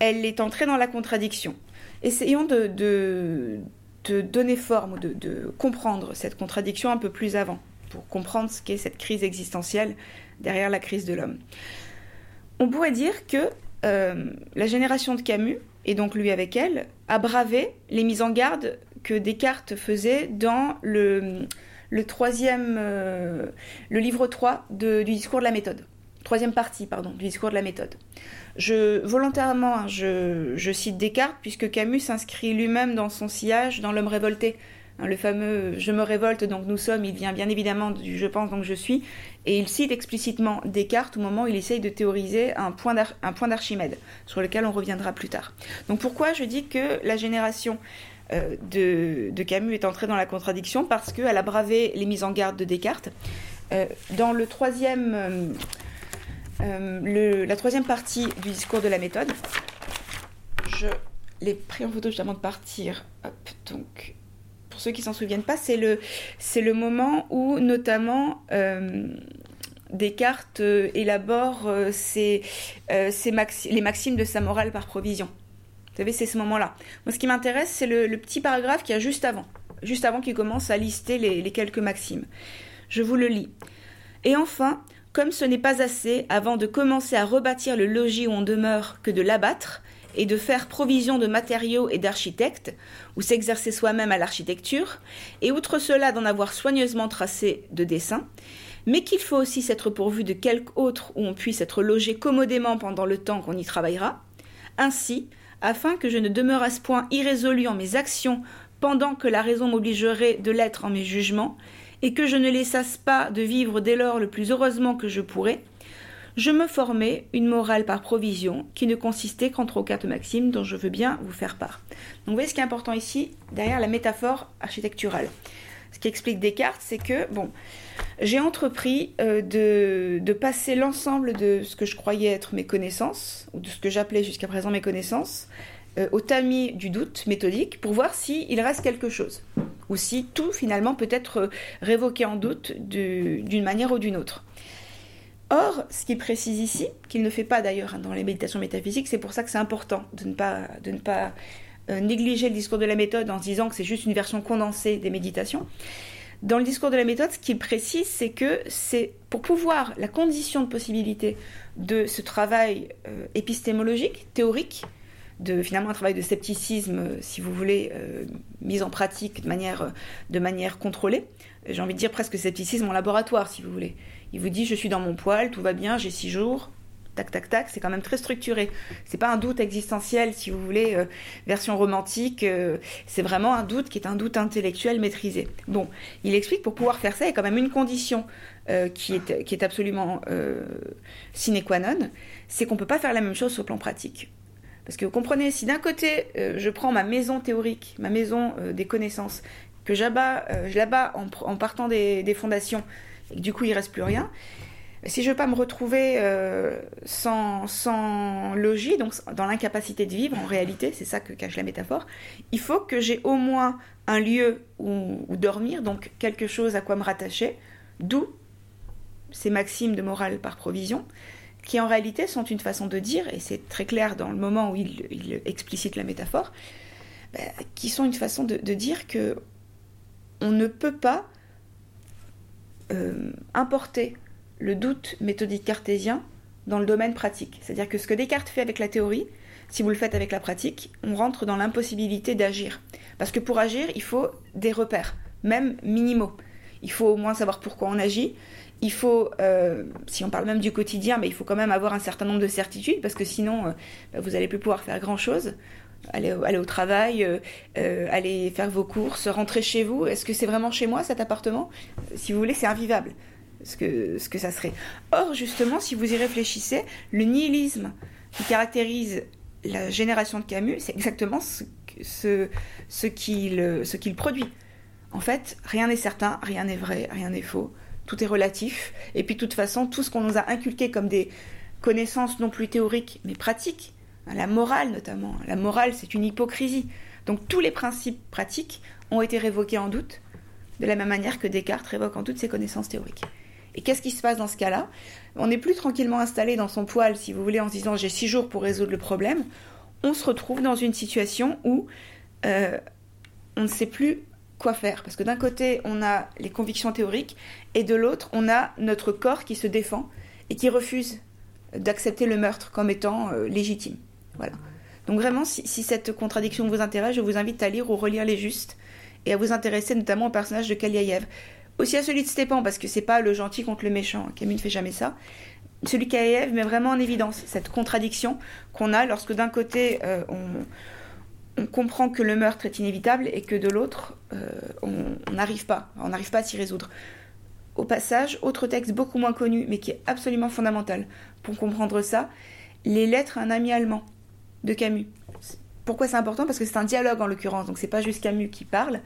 elle est entrée dans la contradiction. Essayons de, de, donner forme, de, de comprendre cette contradiction un peu plus avant, pour comprendre ce qu'est cette crise existentielle derrière la crise de l'homme. On pourrait dire que euh, la génération de Camus, et donc lui avec elle, a bravé les mises en garde que Descartes faisait dans le, troisième, euh, le livre 3 du discours de la méthode. Troisième partie, pardon, du discours de la méthode. Je, volontairement, hein, je, cite Descartes puisque Camus s'inscrit lui-même dans son sillage dans L'homme révolté, le fameux Je me révolte, donc nous sommes, il vient bien évidemment du Je pense, donc je suis, et il cite explicitement Descartes au moment où il essaye de théoriser un point d'Archimède, sur lequel on reviendra plus tard. Donc pourquoi je dis que la génération euh, de, Camus est entrée dans la contradiction? Parce qu'elle a bravé les mises en garde de Descartes. Euh, dans le troisième, euh, la troisième partie du discours de la méthode, je l'ai pris en photo juste avant de partir. Hop, donc pour ceux qui s'en souviennent pas, c'est le, c'est le moment où notamment euh, Descartes euh, élabore euh, les maximes de sa morale par provision. Vous savez, c'est ce moment-là. Moi, ce qui m'intéresse, c'est le, petit paragraphe qui a juste avant, juste avant qu'il commence à lister les quelques maximes. Je vous le lis. Et enfin, comme ce n'est pas assez, avant de commencer à rebâtir le logis où on demeure, que de l'abattre, et de faire provision de matériaux et d'architectes, ou s'exercer soi-même à l'architecture, et outre cela d'en avoir soigneusement tracé de dessins, mais qu'il faut aussi s'être pourvu de quelque autre où on puisse être logé commodément pendant le temps qu'on y travaillera, ainsi, afin que je ne demeurasse point irrésolu en mes actions pendant que la raison m'obligerait de l'être en mes jugements, et que je ne laissasse pas de vivre dès lors le plus heureusement que je pourrais, je me formais une morale par provision qui ne consistait qu'entre quatre maximes dont je veux bien vous faire part. Donc vous voyez ce qui est important ici, derrière la métaphore architecturale. Ce qui explique Descartes, c'est que, bon, j'ai entrepris euh, de, passer l'ensemble de ce que je croyais être mes connaissances, ou de ce que j'appelais jusqu'à présent mes connaissances, euh, au tamis du doute méthodique pour voir s'il reste quelque chose, ou si tout finalement peut être révoqué en doute d'une manière ou d'une autre. Or, ce qu'il précise ici, qu'il ne fait pas d'ailleurs dans les méditations métaphysiques, c'est pour ça que c'est important de ne pas, pas négliger le discours de la méthode en se disant que c'est juste une version condensée des méditations. Dans le discours de la méthode, ce qu'il précise, c'est que c'est pour pouvoir, la condition de possibilité de ce travail épistémologique, théorique, de finalement un travail de scepticisme, si vous voulez, mis en pratique de manière, de manière contrôlée. J'ai envie de dire presque scepticisme en laboratoire, si vous voulez. Il vous dit je suis dans mon poil, tout va bien, j'ai six jours, tac tac tac, c'est quand même très structuré. C'est pas un doute existentiel, si vous voulez, euh, version romantique. euh, c'est vraiment un doute qui est un doute intellectuel maîtrisé. Bon, il explique pour pouvoir faire ça, il y a quand même une condition euh, qui, est, qui est absolument sine qua non, c'est qu'on peut pas faire la même chose sur le plan pratique. Parce que vous comprenez, si d'un côté je prends ma maison théorique, ma maison des connaissances, que j'abats, je l'abats en, en partant des fondations, du coup il reste plus rien, si je veux pas me retrouver euh, sans, sans logis, donc dans l'incapacité de vivre en réalité, c'est ça que cache la métaphore, il faut que j'ai au moins un lieu où, dormir, donc quelque chose à quoi me rattacher, d'où ces maximes de morale par provision, qui en réalité sont une façon de dire, et c'est très clair dans le moment où il, il explicite la métaphore, bah, qui sont une façon de, de dire que on ne peut pas euh, importer le doute méthodique cartésien dans le domaine pratique. C'est-à-dire que ce que Descartes fait avec la théorie, si vous le faites avec la pratique, on rentre dans l'impossibilité d'agir. Parce que pour agir, il faut des repères, même minimaux. Il faut au moins savoir pourquoi on agit. Il faut, euh, si on parle même du quotidien, mais il faut quand même avoir un certain nombre de certitudes, parce que sinon, euh, vous n'allez plus pouvoir faire grand-chose. Aller, aller au travail, euh, euh, aller faire vos courses, rentrer chez vous. Est-ce que c'est vraiment chez moi cet appartement? Si vous voulez, c'est invivable ce que, ça serait. Or, justement, si vous y réfléchissez, le nihilisme qui caractérise la génération de Camus, c'est exactement ce, ce, ce qu'il produit. En fait, rien n'est certain, rien n'est vrai, rien n'est faux, tout est relatif. Et puis, de toute façon, tout ce qu'on nous a inculqué comme des connaissances non plus théoriques, mais pratiques, la morale notamment, la morale, c'est une hypocrisie. Donc, tous les principes pratiques ont été révoqués en doute, de la même manière que Descartes révoque en doute ses connaissances théoriques. Et qu'est-ce qui se passe dans ce cas-là? On n'est plus tranquillement installé dans son poil, si vous voulez, en se disant j'ai six jours pour résoudre le problème. On se retrouve dans une situation où euh, on ne sait plus quoi faire. Parce que d'un côté, on a les convictions théoriques, et de l'autre, on a notre corps qui se défend et qui refuse d'accepter le meurtre comme étant euh, légitime. Voilà. Donc vraiment, si, cette contradiction vous intéresse, je vous invite à lire ou relire Les Justes et à vous intéresser notamment au personnage de Kaliaïev. Aussi à celui de Stepan, parce que c'est pas le gentil contre le méchant. Camus ne fait jamais ça. Celui de met vraiment en évidence cette contradiction qu'on a lorsque d'un côté euh, on, comprend que le meurtre est inévitable et que de l'autre euh, on n'arrive pas, on n'arrive pas à s'y résoudre. Au passage, autre texte beaucoup moins connu, mais qui est absolument fondamental pour comprendre ça, les lettres à un ami allemand de Camus. Pourquoi c'est important? Parce que c'est un dialogue en l'occurrence, donc c'est pas juste Camus qui parle.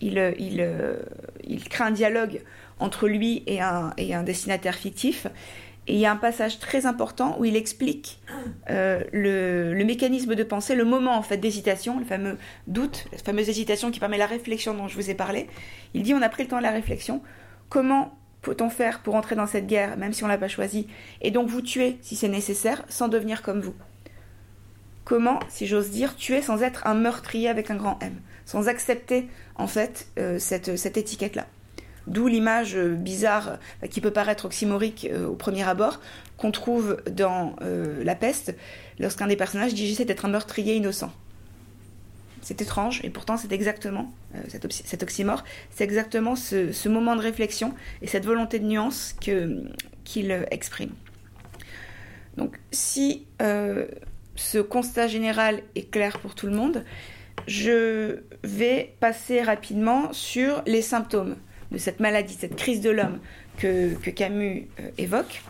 Il, euh, il, euh, il crée un dialogue entre lui et un, et un destinataire fictif. Et il y a un passage très important où il explique euh, le, le mécanisme de pensée, le moment en fait d'hésitation, le fameux doute, la fameuse hésitation qui permet la réflexion dont je vous ai parlé. Il dit on a pris le temps de la réflexion. Comment peut-on faire pour entrer dans cette guerre, même si on l'a pas choisi, et donc vous tuer si c'est nécessaire, sans devenir comme vous Comment, si j'ose dire, tuer sans être un meurtrier avec un grand M, sans accepter en fait euh, cette, étiquette-là D'où l'image euh, bizarre, euh, qui peut paraître oxymorique au premier abord, qu'on trouve dans La Peste, lorsqu'un des personnages dit J'essaie d'être un meurtrier innocent. C'est étrange, et pourtant c'est exactement, cet, oxy- cet oxymore, c'est exactement ce, moment de réflexion et cette volonté de nuance qu'il exprime. Donc si ce constat général est clair pour tout le monde, je vais passer rapidement sur les symptômes de cette maladie, cette crise de l'homme que, que Camus euh, évoque.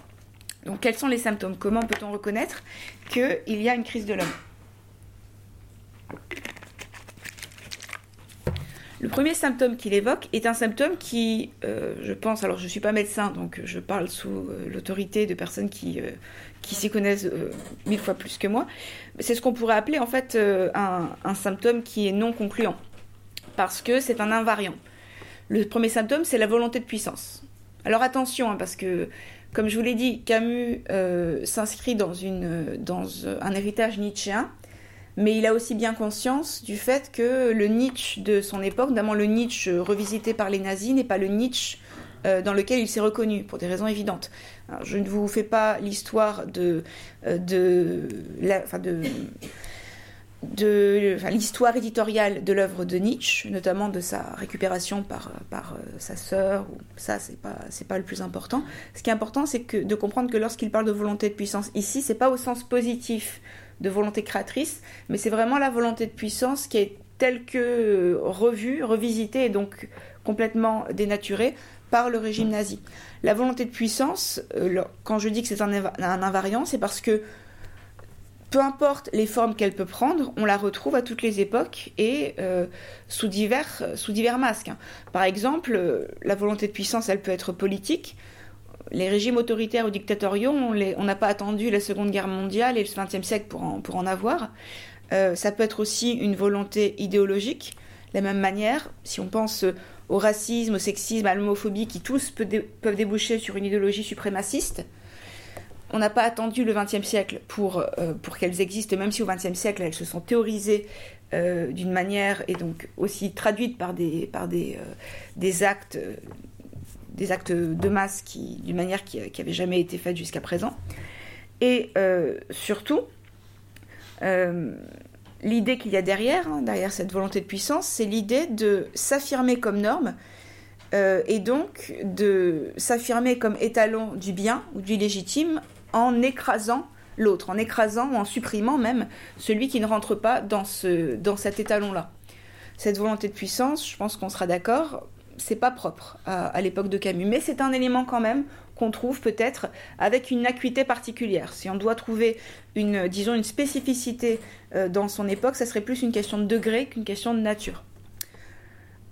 Donc quels sont les symptômes? Comment peut-on reconnaître qu'il y a une crise de l'homme? Le premier symptôme qu'il évoque est un symptôme qui, euh, je pense, alors je ne suis pas médecin, donc je parle sous euh, l'autorité de personnes qui, euh, qui s'y connaissent euh, mille fois plus que moi, c'est ce qu'on pourrait appeler en fait euh, un, un symptôme qui est non concluant, parce que c'est un invariant. Le premier symptôme, c'est la volonté de puissance. Alors attention, hein, parce que, comme je vous l'ai dit, Camus euh, s'inscrit dans, une, dans un héritage nietzschéen, mais il a aussi bien conscience du fait que le Nietzsche de son époque, notamment le Nietzsche revisité par les nazis, n'est pas le Nietzsche euh, dans lequel il s'est reconnu, pour des raisons évidentes. je ne vous fais pas l'histoire de, euh, de, l'histoire éditoriale de l'œuvre de Nietzsche, notamment de sa récupération par, par euh, sa sœur, ça c'est pas pas le plus important. Ce qui est important, c'est de comprendre que lorsqu'il parle de volonté de puissance ici, c'est pas au sens positif de volonté créatrice, mais c'est vraiment la volonté de puissance qui est telle que euh, revue, revisitée et donc complètement dénaturée par le régime nazi. La volonté de puissance, euh, quand je dis que c'est un, invariant, c'est parce que peu importe les formes qu'elle peut prendre, on la retrouve à toutes les époques et euh, sous, divers, sous divers masques. Hein. Par exemple, la volonté de puissance, elle peut être politique. Les régimes autoritaires ou dictatoriaux, on n'a pas attendu la Seconde Guerre mondiale et le XXe siècle pour en, avoir. Euh, ça peut être aussi une volonté idéologique. De la même manière, si on pense au racisme, au sexisme, à l'homophobie, qui tous peuvent déboucher sur une idéologie suprémaciste, on n'a pas attendu le XXe siècle pour, euh, qu'elles existent, même si au XXe siècle elles se sont théorisées euh, d'une manière et donc aussi traduites par des actes des actes de masse d'une manière qui n'avait jamais été faite jusqu'à présent. Et surtout, l'idée qu'il y a derrière, hein, derrière cette volonté de puissance, c'est l'idée de s'affirmer comme norme et donc de s'affirmer comme étalon du bien ou du légitime en écrasant l'autre, en écrasant ou en supprimant même celui qui ne rentre pas dans, ce, dans cet étalon-là. Cette volonté de puissance, je pense qu'on sera d'accord, c'est pas propre à, l'époque de Camus, mais c'est un élément quand même qu'on trouve peut-être avec une acuité particulière. Si on doit trouver une, disons, une spécificité euh, dans son époque, ça serait plus une question de degré qu'une question de nature.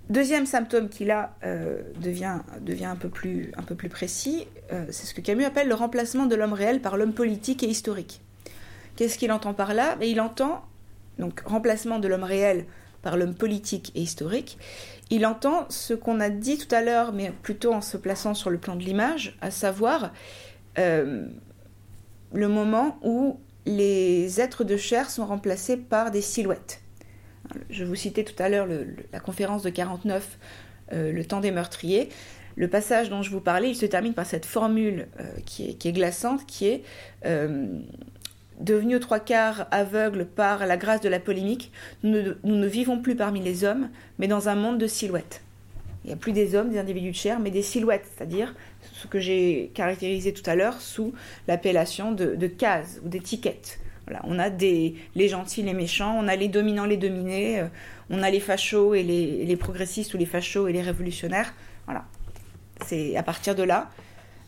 Deuxième symptôme qui là euh, devient, un, peu plus, précis, euh, c'est ce que Camus appelle le remplacement de l'homme réel par l'homme politique et historique. Qu'est-ce qu'il entend par là? Il entend, donc remplacement de l'homme réel par l'homme politique et historique, il entend ce qu'on a dit tout à l'heure, mais plutôt en se plaçant sur le plan de l'image, à savoir euh, le moment où les êtres de chair sont remplacés par des silhouettes. Je vous citais tout à l'heure la conférence de 49, euh, Le temps des meurtriers. Le passage dont je vous parlais, il se termine par cette formule euh, qui, est, glaçante, qui est euh, devenu aux trois quarts aveugle par la grâce de la polémique, nous ne, vivons plus parmi les hommes, mais dans un monde de silhouettes. Il n'y a plus des hommes, des individus de chair, mais des silhouettes, c'est-à-dire ce que j'ai caractérisé tout à l'heure sous l'appellation de cases ou d'étiquettes on a des, les gentils, les méchants, on a les dominants, les dominés, euh, on a les fachos et les, progressistes ou les fachos et les révolutionnaires. Voilà. C'est à partir de là,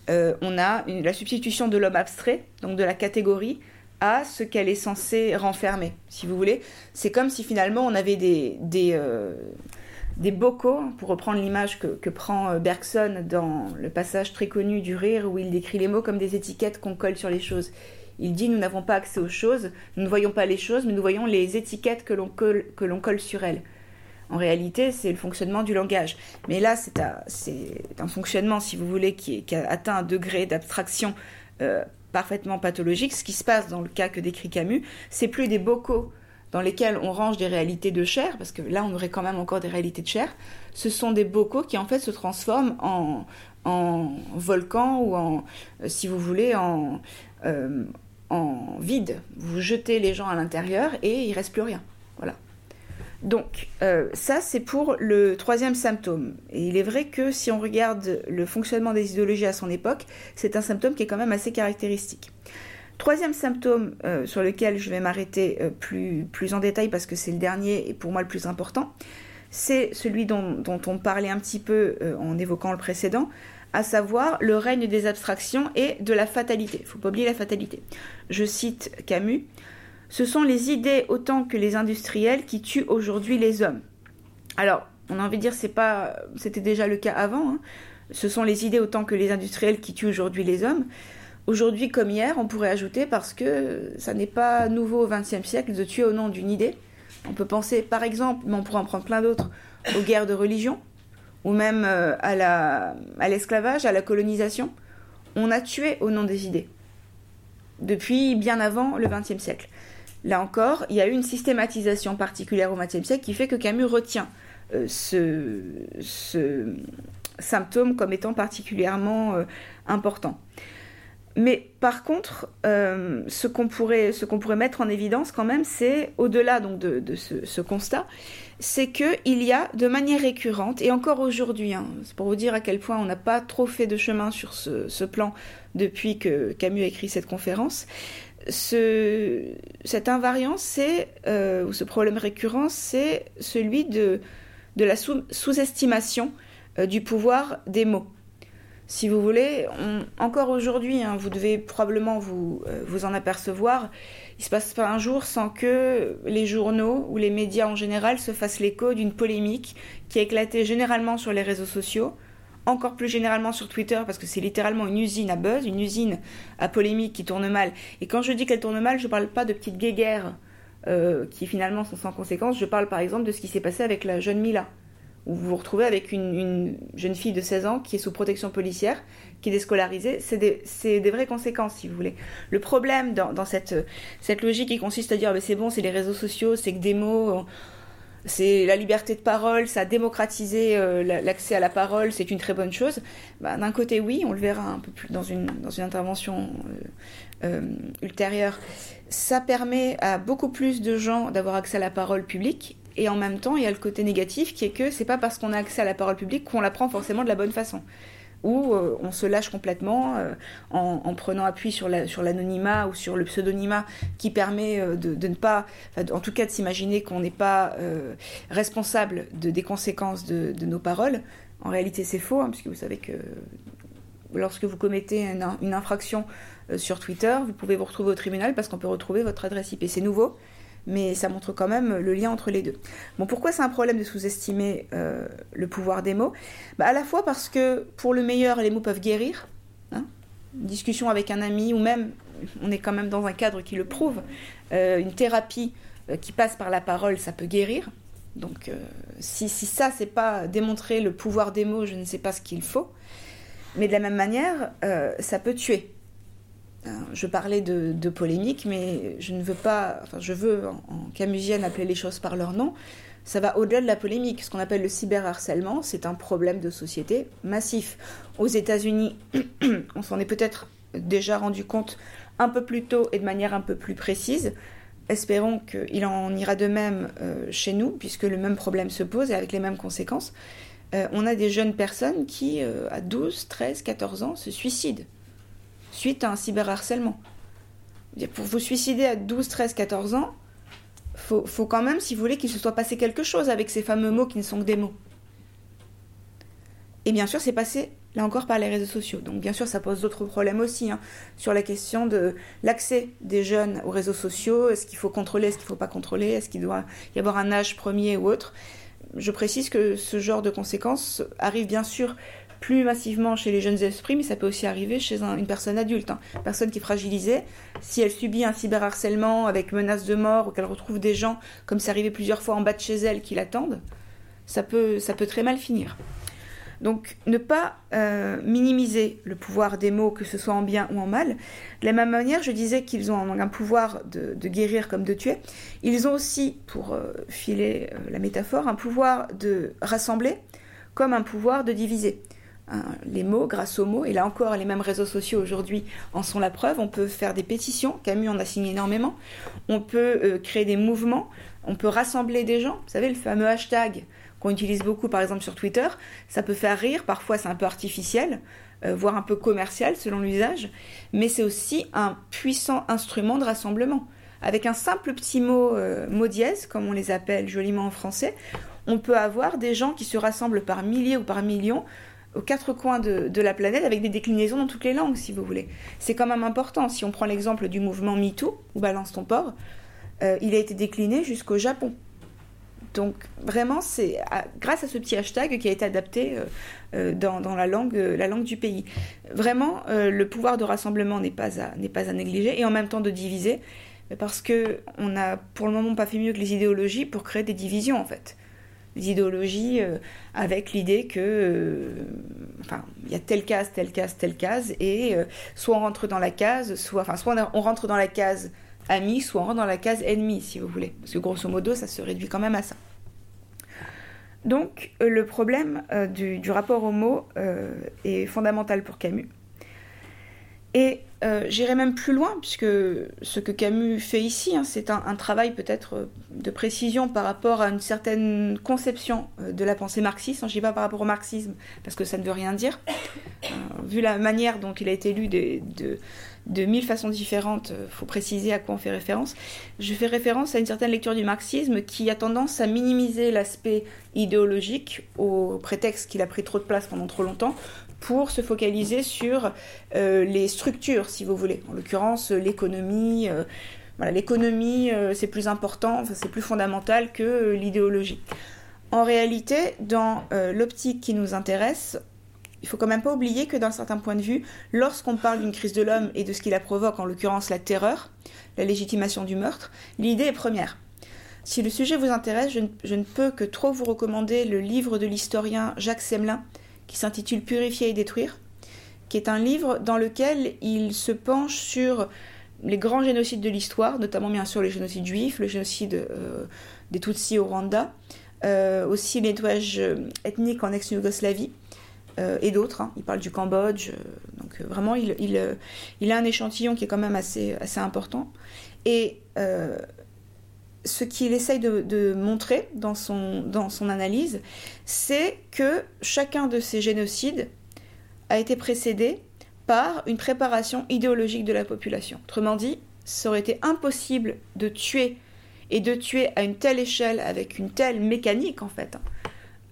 euh, on a la substitution de l'homme abstrait, donc de la catégorie, à ce qu'elle est censée renfermer, si vous voulez. C'est comme si finalement on avait des, des, euh, bocaux, pour reprendre l'image que, que, prend Bergson dans le passage très connu du rire, où il décrit les mots comme des étiquettes qu'on colle sur les choses. Il dit nous n'avons pas accès aux choses, nous ne voyons pas les choses, mais nous voyons les étiquettes que l'on colle, colle sur elles. En réalité, c'est le fonctionnement du langage. Mais là, c'est un, fonctionnement, si vous voulez, qui, a atteint un degré d'abstraction euh, parfaitement pathologique. Ce qui se passe dans le cas que décrit Camus, c'est plus des bocaux dans lesquels on range des réalités de chair, parce que là, on aurait quand même encore des réalités de chair. Ce sont des bocaux qui, en fait, se transforment en, en volcan ou en, euh, si vous voulez, en, euh, en vide. Vous jetez les gens à l'intérieur et il reste plus rien. Voilà. Donc euh, ça c'est pour le troisième symptôme. Et il est vrai que si on regarde le fonctionnement des idéologies à son époque, c'est un symptôme qui est quand même assez caractéristique. Troisième symptôme euh, sur lequel je vais m'arrêter euh, plus, en détail parce que c'est le dernier et pour moi le plus important, c'est celui dont, on parlait un petit peu en évoquant le précédent, à savoir le règne des abstractions et de la fatalité. Il ne faut pas oublier la fatalité. Je cite Camus. Ce sont les idées autant que les industriels qui tuent aujourd'hui les hommes. Alors, on a envie de dire c'est pas c'était déjà le cas avant. Hein. Ce sont les idées autant que les industriels qui tuent aujourd'hui les hommes. Aujourd'hui comme hier, on pourrait ajouter parce que ça n'est pas nouveau au XXe siècle de tuer au nom d'une idée. On peut penser par exemple, mais on pourrait en prendre plein d'autres, aux guerres de religion, ou même euh, à l'esclavage, à, la colonisation, on a tué au nom des idées. Depuis bien avant le XXe siècle. Là encore, il y a eu une systématisation particulière au XXe siècle qui fait que Camus retient euh, ce, symptôme comme étant particulièrement euh, important. Mais par contre, euh, ce qu'on pourrait, mettre en évidence quand même, c'est au-delà de, ce, constat, c'est qu'il y a de manière récurrente, et encore aujourd'hui, hein, pour vous dire à quel point on n'a pas trop fait de chemin sur ce, plan depuis que Camus a écrit cette conférence, ce, cette invariance, c'est, euh, ou ce problème récurrent, c'est celui de, de la sous-estimation euh, du pouvoir des mots. Si vous voulez, encore aujourd'hui, hein, vous devez probablement vous, euh, vous en apercevoir, il se passe pas un jour sans que les journaux ou les médias en général se fassent l'écho d'une polémique qui a éclaté généralement sur les réseaux sociaux, encore plus généralement sur Twitter parce que c'est littéralement une usine à buzz, une usine à polémique qui tourne mal. Et quand je dis qu'elle tourne mal, je ne parle pas de petites guéguerres euh, qui finalement sont sans conséquence, je parle par exemple de ce qui s'est passé avec la jeune Mila où vous vous retrouvez avec une, jeune fille de 16 ans qui est sous protection policière, qui est déscolarisée, c'est des, vraies conséquences, si vous voulez. Le problème dans, cette, cette, logique qui consiste à dire c'est bon, c'est les réseaux sociaux, c'est que des mots, c'est la liberté de parole, ça a démocratisé euh, l'accès à la parole, c'est une très bonne chose. Bah, d'un côté, oui, on le verra un peu plus dans une, intervention euh, euh, ultérieure. Ça permet à beaucoup plus de gens d'avoir accès à la parole publique et en même temps, il y a le côté négatif qui est que c'est pas parce qu'on a accès à la parole publique qu'on la prend forcément de la bonne façon. Ou euh, on se lâche complètement euh, en, prenant appui sur l'anonymat ou sur le pseudonymat qui permet euh, de, ne pas, en tout cas de s'imaginer qu'on n'est pas responsable de, des conséquences de, nos paroles. En réalité, c'est faux, hein, puisque vous savez que lorsque vous commettez une infraction sur Twitter, vous pouvez vous retrouver au tribunal parce qu'on peut retrouver votre adresse IP. C'est nouveau mais ça montre quand même le lien entre les deux. Bon, pourquoi c'est un problème de sous-estimer euh, le pouvoir des mots? Bah, À la fois parce que pour le meilleur, les mots peuvent guérir. Hein une discussion avec un ami, ou même, on est quand même dans un cadre qui le prouve, euh, une thérapie euh, qui passe par la parole, ça peut guérir. Donc si, si ça, c'est pas démontrer le pouvoir des mots, je ne sais pas ce qu'il faut. Mais de la même manière, ça peut tuer. Euh, je parlais de, polémique, mais je ne veux pas, enfin, je veux en, camusienne appeler les choses par leur nom. Ça va au-delà de la polémique. Ce qu'on appelle le cyberharcèlement, c'est un problème de société massif. Aux États-Unis, on s'en est peut-être déjà rendu compte un peu plus tôt et de manière un peu plus précise. Espérons qu'il en ira de même euh, chez nous, puisque le même problème se pose et avec les mêmes conséquences. Euh, on a des jeunes personnes qui, à 12, 13, 14 ans, se suicident suite à un cyberharcèlement. Pour vous suicider à 12, 13, 14 ans, faut, faut quand même, si vous voulez, qu'il se soit passé quelque chose avec ces fameux mots qui ne sont que des mots. Et bien sûr, c'est passé là encore par les réseaux sociaux. Donc bien sûr, ça pose d'autres problèmes aussi hein, sur la question de l'accès des jeunes aux réseaux sociaux. Est-ce qu'il faut contrôler, est-ce qu'il ne faut pas contrôler, est-ce qu'il doit y avoir un âge premier ou autre? Je précise que ce genre de conséquences arrive bien sûr plus massivement chez les jeunes esprits, mais ça peut aussi arriver chez une personne adulte, hein. une personne qui est fragilisée. Si elle subit un cyberharcèlement avec menace de mort ou qu'elle retrouve des gens, comme c'est arrivé plusieurs fois en bas de chez elle, qui l'attendent, ça peut, ça peut très mal finir. Donc ne pas euh, minimiser le pouvoir des mots, que ce soit en bien ou en mal. De la même manière, je disais qu'ils ont un, pouvoir de, guérir comme de tuer. Ils ont aussi, pour euh, filer euh, la métaphore, un pouvoir de rassembler comme un pouvoir de diviser. Les mots, grâce aux mots, et là encore, les mêmes réseaux sociaux aujourd'hui en sont la preuve. On peut faire des pétitions, Camus en a signé énormément. On peut euh, créer des mouvements, on peut rassembler des gens. Vous savez, le fameux hashtag qu'on utilise beaucoup, par exemple, sur Twitter, ça peut faire rire, parfois c'est un peu artificiel, euh, voire un peu commercial selon l'usage, mais c'est aussi un puissant instrument de rassemblement. Avec un simple petit mot, euh, mot dièse, comme on les appelle joliment en français, on peut avoir des gens qui se rassemblent par milliers ou par millions aux quatre coins de, la planète avec des déclinaisons dans toutes les langues, si vous voulez. C'est quand même important. Si on prend l'exemple du mouvement MeToo, ou Balance ton port, euh, il a été décliné jusqu'au Japon. Donc vraiment, c'est grâce à ce petit hashtag qui a été adapté euh, euh, dans, la, langue, la langue du pays. Vraiment, le pouvoir de rassemblement n'est pas, à, pas à négliger et en même temps de diviser, parce qu'on n'a pour le moment pas fait mieux que les idéologies pour créer des divisions en fait idéologies euh, avec l'idée que euh, enfin il y a telle case telle case telle case et euh, soit on rentre dans la case soit enfin soit on rentre dans la case ami, soit on rentre dans la case ennemi, si vous voulez. Parce que grosso modo, ça se réduit quand même à ça. Donc le problème euh, du, rapport au mot est fondamental pour Camus. Et j'irai même plus loin, puisque ce que Camus fait ici, hein, c'est un, travail peut-être de précision par rapport à une certaine conception de la pensée marxiste. Je ne dis pas par rapport au marxisme, parce que ça ne veut rien dire. vu la manière dont il a été lu de, de mille façons différentes, il faut préciser à quoi on fait référence. Je fais référence à une certaine lecture du marxisme qui a tendance à minimiser l'aspect idéologique au prétexte qu'il a pris trop de place pendant trop longtemps pour se focaliser sur euh, les structures, si vous voulez. En l'occurrence, l'économie. Euh, voilà, l'économie, euh, c'est plus important, c'est plus fondamental que l'idéologie. En réalité, dans l'optique qui nous intéresse, il faut quand même pas oublier que d'un certain point de vue, lorsqu'on parle d'une crise de l'homme et de ce qui la provoque, en l'occurrence la terreur, la légitimation du meurtre, l'idée est première. Si le sujet vous intéresse, je ne, peux que trop vous recommander le livre de l'historien Jacques Semelin qui s'intitule Purifier et détruire, qui est un livre dans lequel il se penche sur les grands génocides de l'histoire, notamment bien sûr le génocide juif, le génocide euh, des Tutsis au Rwanda, euh, aussi les nettoyage euh, ethnique en ex-Yougoslavie, et d'autres. Hein. Il parle du Cambodge, donc vraiment il, il, a un échantillon qui est quand même assez, assez important. Et ce qu'il essaye de, montrer dans son, analyse, c'est que chacun de ces génocides a été précédé par une préparation idéologique de la population. Autrement dit, ça aurait été impossible de tuer et de tuer à une telle échelle, avec une telle mécanique en fait, hein,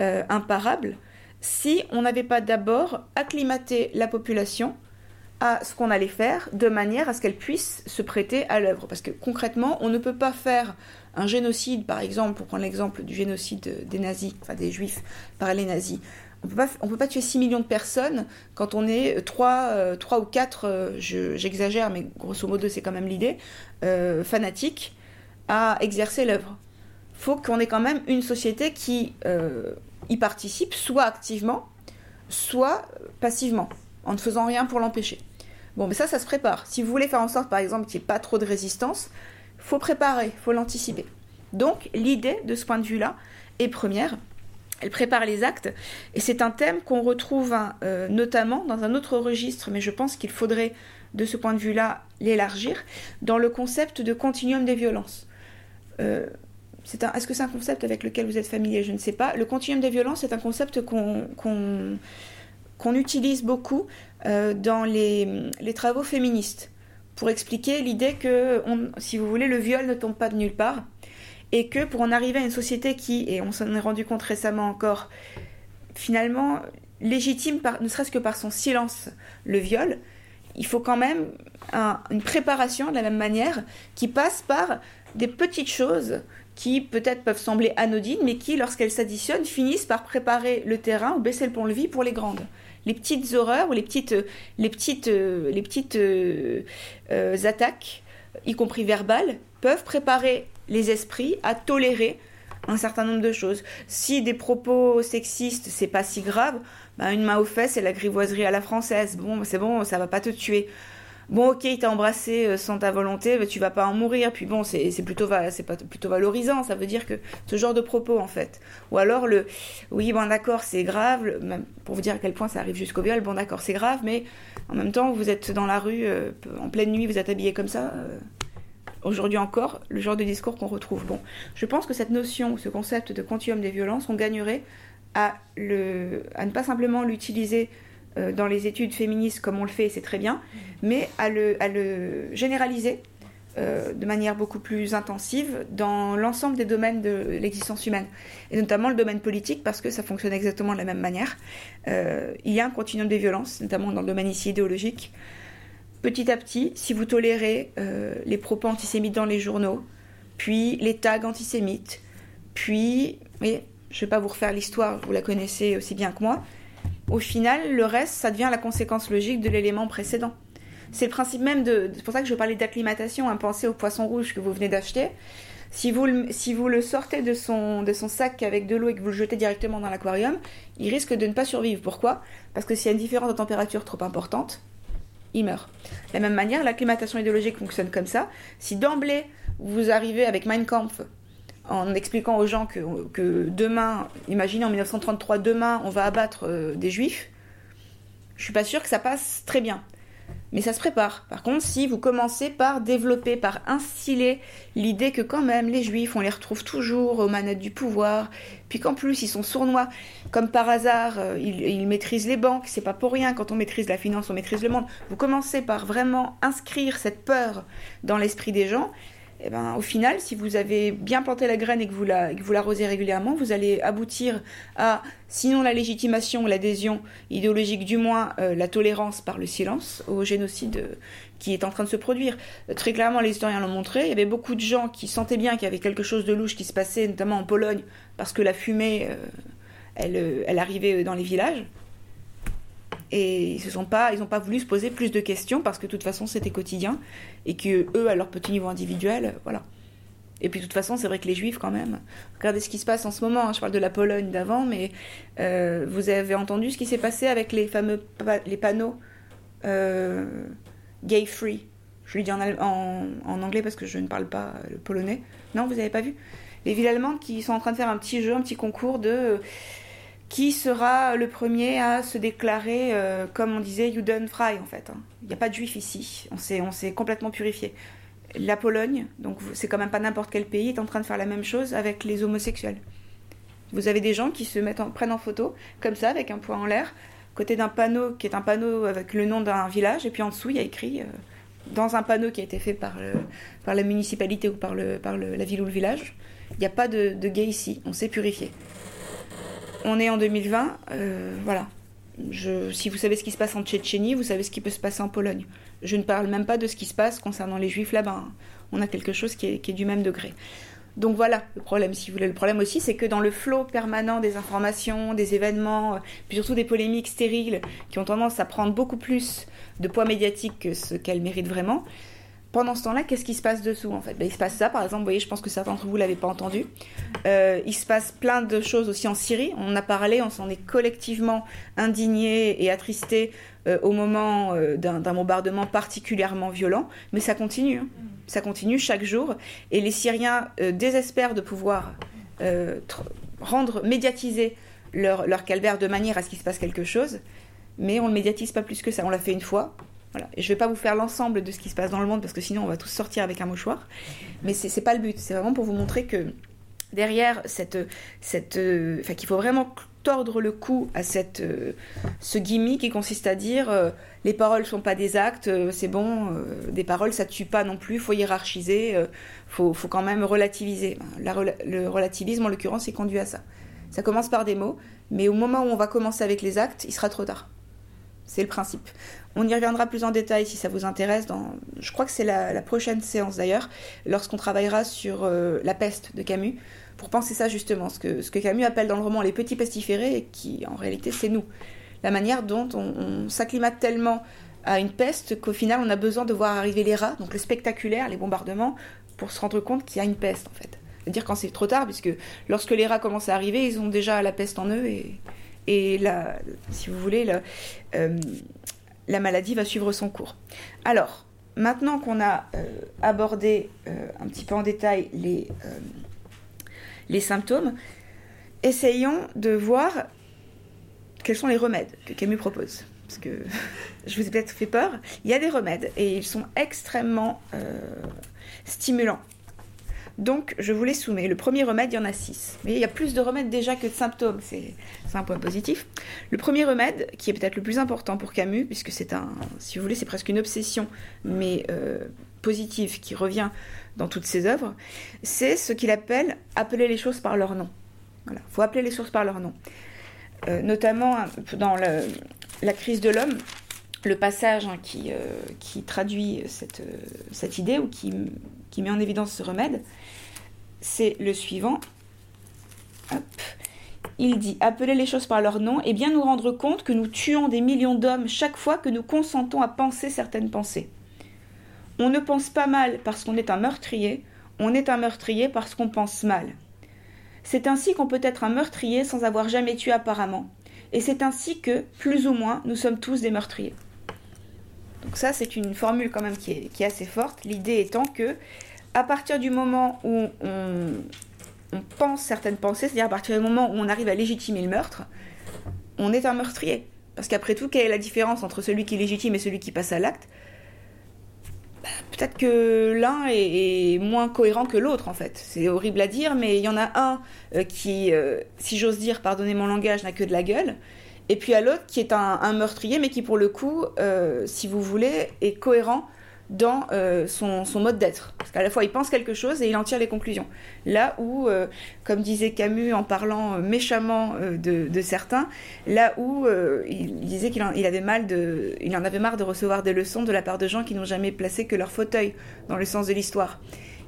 euh, imparable, si on n'avait pas d'abord acclimaté la population à ce qu'on allait faire de manière à ce qu'elle puisse se prêter à l'œuvre. Parce que concrètement, on ne peut pas faire un génocide, par exemple, pour prendre l'exemple du génocide des nazis, enfin des juifs par les nazis. On ne peut pas tuer 6 millions de personnes quand on est 3, 3 euh, ou 4, euh, j'exagère, mais grosso modo c'est quand même l'idée, euh, fanatiques à exercer l'œuvre. Il faut qu'on ait quand même une société qui y participe, soit activement, soit passivement, en ne faisant rien pour l'empêcher. Bon, mais ça, ça se prépare. Si vous voulez faire en sorte, par exemple, qu'il n'y ait pas trop de résistance, faut préparer, faut l'anticiper. Donc, l'idée de ce point de vue-là est première. Elle prépare les actes, et c'est un thème qu'on retrouve hein, euh, notamment dans un autre registre, mais je pense qu'il faudrait, de ce point de vue-là, l'élargir, dans le concept de continuum des violences. Euh, est-ce que c'est un concept avec lequel vous êtes familier? Je ne sais pas. Le continuum des violences est un concept qu'on utilise beaucoup euh, dans les, travaux féministes pour expliquer l'idée que, si vous voulez, le viol ne tombe pas de nulle part et que pour en arriver à une société qui, et on s'en est rendu compte récemment encore, finalement légitime, ne serait-ce que par son silence, le viol, il faut quand même une préparation de la même manière qui passe par des petites choses qui peut-être peuvent sembler anodines, mais qui, lorsqu'elles s'additionnent, finissent par préparer le terrain ou baisser le pont-levis pour les grandes les petites horreurs ou les petites, petites euh, euh, attaques, y compris verbales, peuvent préparer les esprits à tolérer un certain nombre de choses. Si des propos sexistes, c'est pas si grave, bah, une main aux fesses et la grivoiserie à la française. Bon, c'est bon, ça va pas te tuer bon ok il t'a embrassé euh, sans ta volonté mais tu vas pas en mourir. Puis bon c'est plutôt c'est plutôt valorisant. Ça veut dire que ce genre de propos en fait. Ou alors le oui bon d'accord c'est grave. Pour vous dire à quel point ça arrive jusqu'au viol bon d'accord c'est grave mais en même temps vous êtes dans la rue euh, en pleine nuit vous êtes habillé comme ça euh, aujourd'hui encore le genre de discours qu'on retrouve. Bon je pense que cette notion ce concept de continuum des violences on gagnerait à ne pas simplement l'utiliser euh, dans les études féministes comme on le fait, c'est très bien, mais à le, généraliser euh, de manière beaucoup plus intensive dans l'ensemble des domaines de l'existence humaine, et notamment le domaine politique, parce que ça fonctionne exactement de la même manière. Euh, il y a un continuum des violences, notamment dans le domaine ici idéologique. Petit à petit, si vous tolérez les propos antisémites dans les journaux, puis les tags antisémites, puis, je ne vais pas vous refaire l'histoire, vous la connaissez aussi bien que moi, au final, le reste, ça devient la conséquence logique de l'élément précédent. C'est le principe même de. C'est pour ça que je parlais d'acclimatation, à penser au poisson rouge que vous venez d'acheter. Si vous, le, si vous le sortez de son, de son sac avec de l'eau et que vous le jetez directement dans l'aquarium, il risque de ne pas survivre. Pourquoi? Parce que s'il y a une différence de température trop importante, il meurt. De la même manière, l'acclimatation idéologique fonctionne comme ça. Si d'emblée, vous arrivez avec Mein Kampf en expliquant aux gens que, demain, imaginez en 1933, demain, on va abattre euh, des juifs, je suis pas sûre que ça passe très bien. Mais ça se prépare. Par contre, si vous commencez par développer, par instiller l'idée que quand même les juifs, on les retrouve toujours aux manettes du pouvoir, puis qu'en plus ils sont sournois, comme par hasard, euh, ils, maîtrisent les banques, c'est pas pour rien, quand on maîtrise la finance, on maîtrise le monde. Vous commencez par vraiment inscrire cette peur dans l'esprit des gens, eh ben, au final, si vous avez bien planté la graine et que vous la, que vous l'arrosez régulièrement, vous allez aboutir à, sinon la légitimation, l'adhésion idéologique, du moins euh, la tolérance par le silence au génocide euh, qui est en train de se produire. Euh, très clairement, les historiens l'ont montré. Il y avait beaucoup de gens qui sentaient bien qu'il y avait quelque chose de louche qui se passait, notamment en Pologne, parce que la fumée, elle, elle arrivait dans les villages. Et ils n'ont pas, ils pas voulu se poser plus de questions parce que de toute façon c'était quotidien et que eux, à leur petit niveau individuel, voilà. Et puis de toute façon, c'est vrai que les juifs quand même. Regardez ce qui se passe en ce moment. Hein. Je parle de la Pologne d'avant, mais euh, vous avez entendu ce qui s'est passé avec les fameux les panneaux euh, gay free. Je lui dis en, en, anglais parce que je ne parle pas le polonais. Non, vous n'avez pas vu? Les villes allemandes qui sont en train de faire un petit jeu, un petit concours de qui sera le premier à se déclarer, euh, comme on disait, Judenfrei en fait. Hein. Il n'y a pas de juifs ici, on s'est, complètement purifié. La Pologne, donc c'est quand même pas n'importe quel pays, est en train de faire la même chose avec les homosexuels. Vous avez des gens qui se mettent en, prennent en photo, comme ça, avec un poing en l'air, côté d'un panneau qui est un panneau avec le nom d'un village, et puis en dessous, il y a écrit, euh, dans un panneau qui a été fait par, par la municipalité ou par, le, par la ville ou le village, il n'y a pas de, de gay ici, on s'est purifié on est en 2020, euh, voilà. si vous savez ce qui se passe en Tchétchénie, vous savez ce qui peut se passer en Pologne. Je ne parle même pas de ce qui se passe concernant les juifs là-bas. Hein. On a quelque chose qui est, du même degré. Donc voilà le problème, si vous voulez. Le problème aussi, c'est que dans le flot permanent des informations, des événements, euh, puis surtout des polémiques stériles qui ont tendance à prendre beaucoup plus de poids médiatique que ce qu'elles méritent vraiment, pendant ce temps-là, qu'est-ce qui se passe dessous en fait? Ben, Il se passe ça, par exemple, vous voyez, je pense que certains d'entre vous ne l'avez pas entendu. Euh, il se passe plein de choses aussi en Syrie. On en a parlé, on s'en est collectivement indigné et attristé euh, au moment euh, d'un bombardement particulièrement violent, mais ça continue. Hein. Ça continue chaque jour. Et les Syriens désespèrent de pouvoir rendre médiatiser leur, leur calvaire de manière à ce qu'il se passe quelque chose, mais on ne le médiatise pas plus que ça. On l'a fait une fois, et je ne vais pas vous faire l'ensemble de ce qui se passe dans le monde parce que sinon on va tous sortir avec un mouchoir. Mais ce n'est pas le but. C'est vraiment pour vous montrer que derrière cette, euh, qu'il faut vraiment tordre le cou à euh, ce gimmick qui consiste à dire euh, les paroles sont pas des actes, c'est bon, des paroles ça tue pas non plus, faut hiérarchiser, faut, faut quand même relativiser. le relativisme en l'occurrence est conduit à ça. Ça commence par des mots, mais au moment où on va commencer avec les actes, il sera trop tard. C'est le principe. On y reviendra plus en détail si ça vous intéresse. Je crois que c'est la, prochaine séance d'ailleurs, lorsqu'on travaillera sur euh, la peste de Camus, pour penser ça justement, ce que, Camus appelle dans le roman les petits pestiférés, et qui en réalité c'est nous. La manière dont on, s'acclimate tellement à une peste qu'au final on a besoin de voir arriver les rats, donc le spectaculaire, les bombardements, pour se rendre compte qu'il y a une peste en fait. C'est-à-dire quand c'est trop tard, puisque lorsque les rats commencent à arriver, ils ont déjà la peste en eux et, et la, si vous voulez, la, euh, la maladie va suivre son cours. Alors, maintenant qu'on a euh, abordé euh, un petit peu en détail les, euh, les symptômes, essayons de voir quels sont les remèdes que Camus propose. Parce que je vous ai peut-être fait peur, il y a des remèdes et ils sont extrêmement stimulants. Donc, je vous les soumets. Le premier remède, il y en a six. Mais il y a plus de remèdes déjà que de symptômes. C'est un point positif. Le premier remède, qui est peut-être le plus important pour Camus, puisque c'est un, si vous voulez, c'est presque une obsession, mais euh, positive, qui revient dans toutes ses œuvres, c'est ce qu'il appelle appeler les choses par leur nom. Voilà. Il faut appeler les choses par leur nom. Euh, notamment dans la crise de l'homme, le passage hein, qui, euh, qui, traduit cette, idée ou qui, met en évidence ce remède, c'est le suivant. Il dit Appeler les choses par leur nom et bien nous rendre compte que nous tuons des millions d'hommes chaque fois que nous consentons à penser certaines pensées. On ne pense pas mal parce qu'on est un meurtrier, on est un meurtrier parce qu'on pense mal. C'est ainsi qu'on peut être un meurtrier sans avoir jamais tué apparemment. Et c'est ainsi que, plus ou moins, nous sommes tous des meurtriers. Donc ça, c'est une formule quand même qui est, qui est assez forte. L'idée étant que, à partir du moment où on, pense certaines pensées, c'est-à-dire à partir du moment où on arrive à légitimer le meurtre, on est un meurtrier. Parce qu'après tout, quelle est la différence entre celui qui légitime et celui qui passe à l'acte? Bah, Peut-être que l'un est, moins cohérent que l'autre, en fait. C'est horrible à dire, mais il y en a un euh, qui, euh, si j'ose dire, pardonnez mon langage, n'a que de la gueule. Et puis à l'autre qui est un, meurtrier, mais qui pour le coup, euh, si vous voulez, est cohérent dans euh, son, mode d'être. Parce qu'à la fois, il pense quelque chose et il en tire les conclusions. Là où, euh, comme disait Camus en parlant euh, méchamment de, certains, là où il disait qu'il avait mal de, il en avait marre de recevoir des leçons de la part de gens qui n'ont jamais placé que leur fauteuil dans le sens de l'histoire.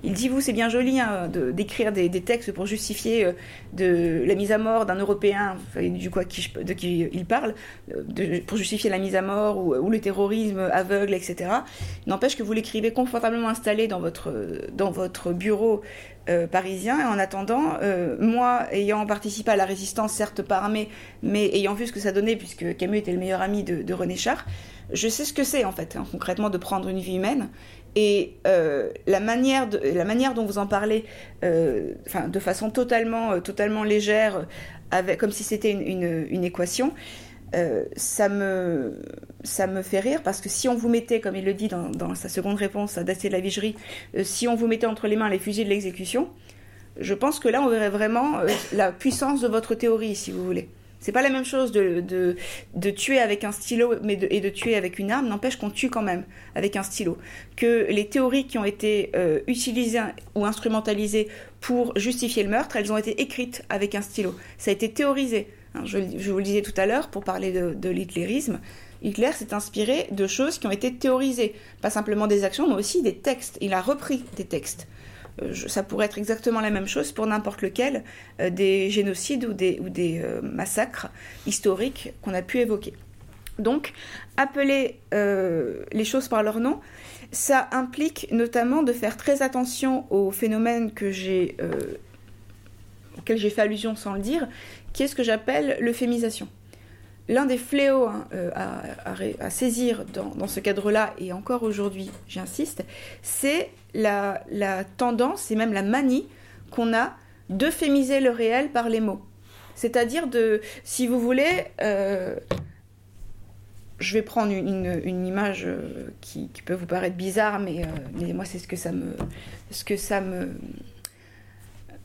Il dit, vous, c'est bien joli hein, d'écrire des, textes pour justifier euh, de la mise à mort d'un Européen, du quoi de qui il parle, euh, pour justifier la mise à mort ou, le terrorisme aveugle, etc. N'empêche que vous l'écrivez confortablement installé dans votre, dans votre bureau euh, parisien. Et en attendant, moi, ayant participé à la résistance, certes pas armée, mais ayant vu ce que ça donnait, puisque Camus était le meilleur ami de, René Char, je sais ce que c'est en fait, hein, concrètement, de prendre une vie humaine et euh, la, manière la manière dont vous en parlez, euh, de façon totalement, euh, totalement légère, avec, comme si c'était une, une, équation, ça, me, ça me fait rire parce que si on vous mettait, comme il le dit dans, dans sa seconde réponse à Dacier de la Vigerie, si on vous mettait entre les mains les fusils de l'exécution, je pense que là on verrait vraiment la puissance de votre théorie, si vous voulez. C'est pas la même chose de, de, tuer avec un stylo mais et de tuer avec une arme, n'empêche qu'on tue quand même avec un stylo. Que les théories qui ont été euh, utilisées ou instrumentalisées pour justifier le meurtre, elles ont été écrites avec un stylo. Ça a été théorisé. Hein, je, vous le disais tout à l'heure pour parler de, de l'hitlérisme. Hitler s'est inspiré de choses qui ont été théorisées. Pas simplement des actions, mais aussi des textes. Il a repris des textes. Euh, ça pourrait être exactement la même chose pour n'importe lequel euh, des génocides ou des, euh, massacres historiques qu'on a pu évoquer. Donc, appeler les choses par leur nom, ça implique notamment de faire très attention au phénomène auquel j'ai fait allusion sans le dire, qui est ce que j'appelle l'euphémisation l'un des fléaux hein, euh, à, saisir dans, ce cadre-là, et encore aujourd'hui, j'insiste, c'est la, tendance et même la manie qu'on a d'euphémiser le réel par les mots. C'est-à-dire de, si vous voulez, euh, je vais prendre une, image euh, qui, peut vous paraître bizarre, mais, moi c'est ce que ça me, ce que ça me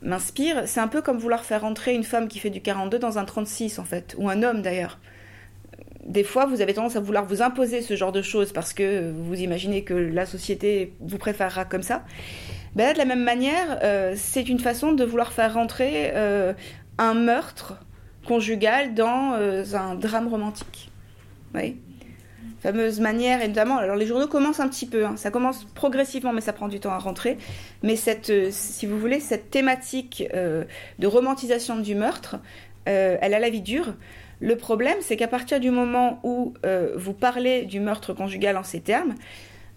m'inspire. C'est un peu comme vouloir faire entrer une femme qui fait du 42 dans un 36 en fait, ou un homme d'ailleurs des fois, vous avez tendance à vouloir vous imposer ce genre de choses parce que vous imaginez que la société vous préférera comme ça. Ben, de la même manière, euh, c'est une façon de vouloir faire rentrer euh, un meurtre conjugal dans euh, un drame romantique. Oui. Fameuse manière, et notamment, alors les journaux commencent un petit peu, hein. ça commence progressivement, mais ça prend du temps à rentrer. Mais cette, si vous voulez, cette thématique de romantisation du meurtre, elle a la vie dure. Le problème, c'est qu'à partir du moment où euh, vous parlez du meurtre conjugal en ces termes,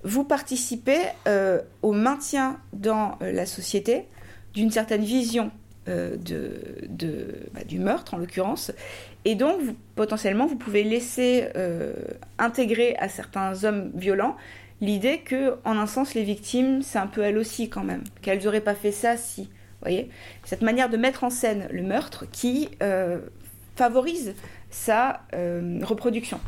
vous participez euh, au maintien dans euh, la société d'une certaine vision bah, du meurtre, en l'occurrence. Et donc, potentiellement, vous pouvez laisser intégrer à certains hommes violents l'idée que, en un sens, les victimes, c'est un peu elles aussi quand même, qu'elles n'auraient pas fait ça si. voyez Cette manière de mettre en scène le meurtre qui favorise sa euh, reproduction.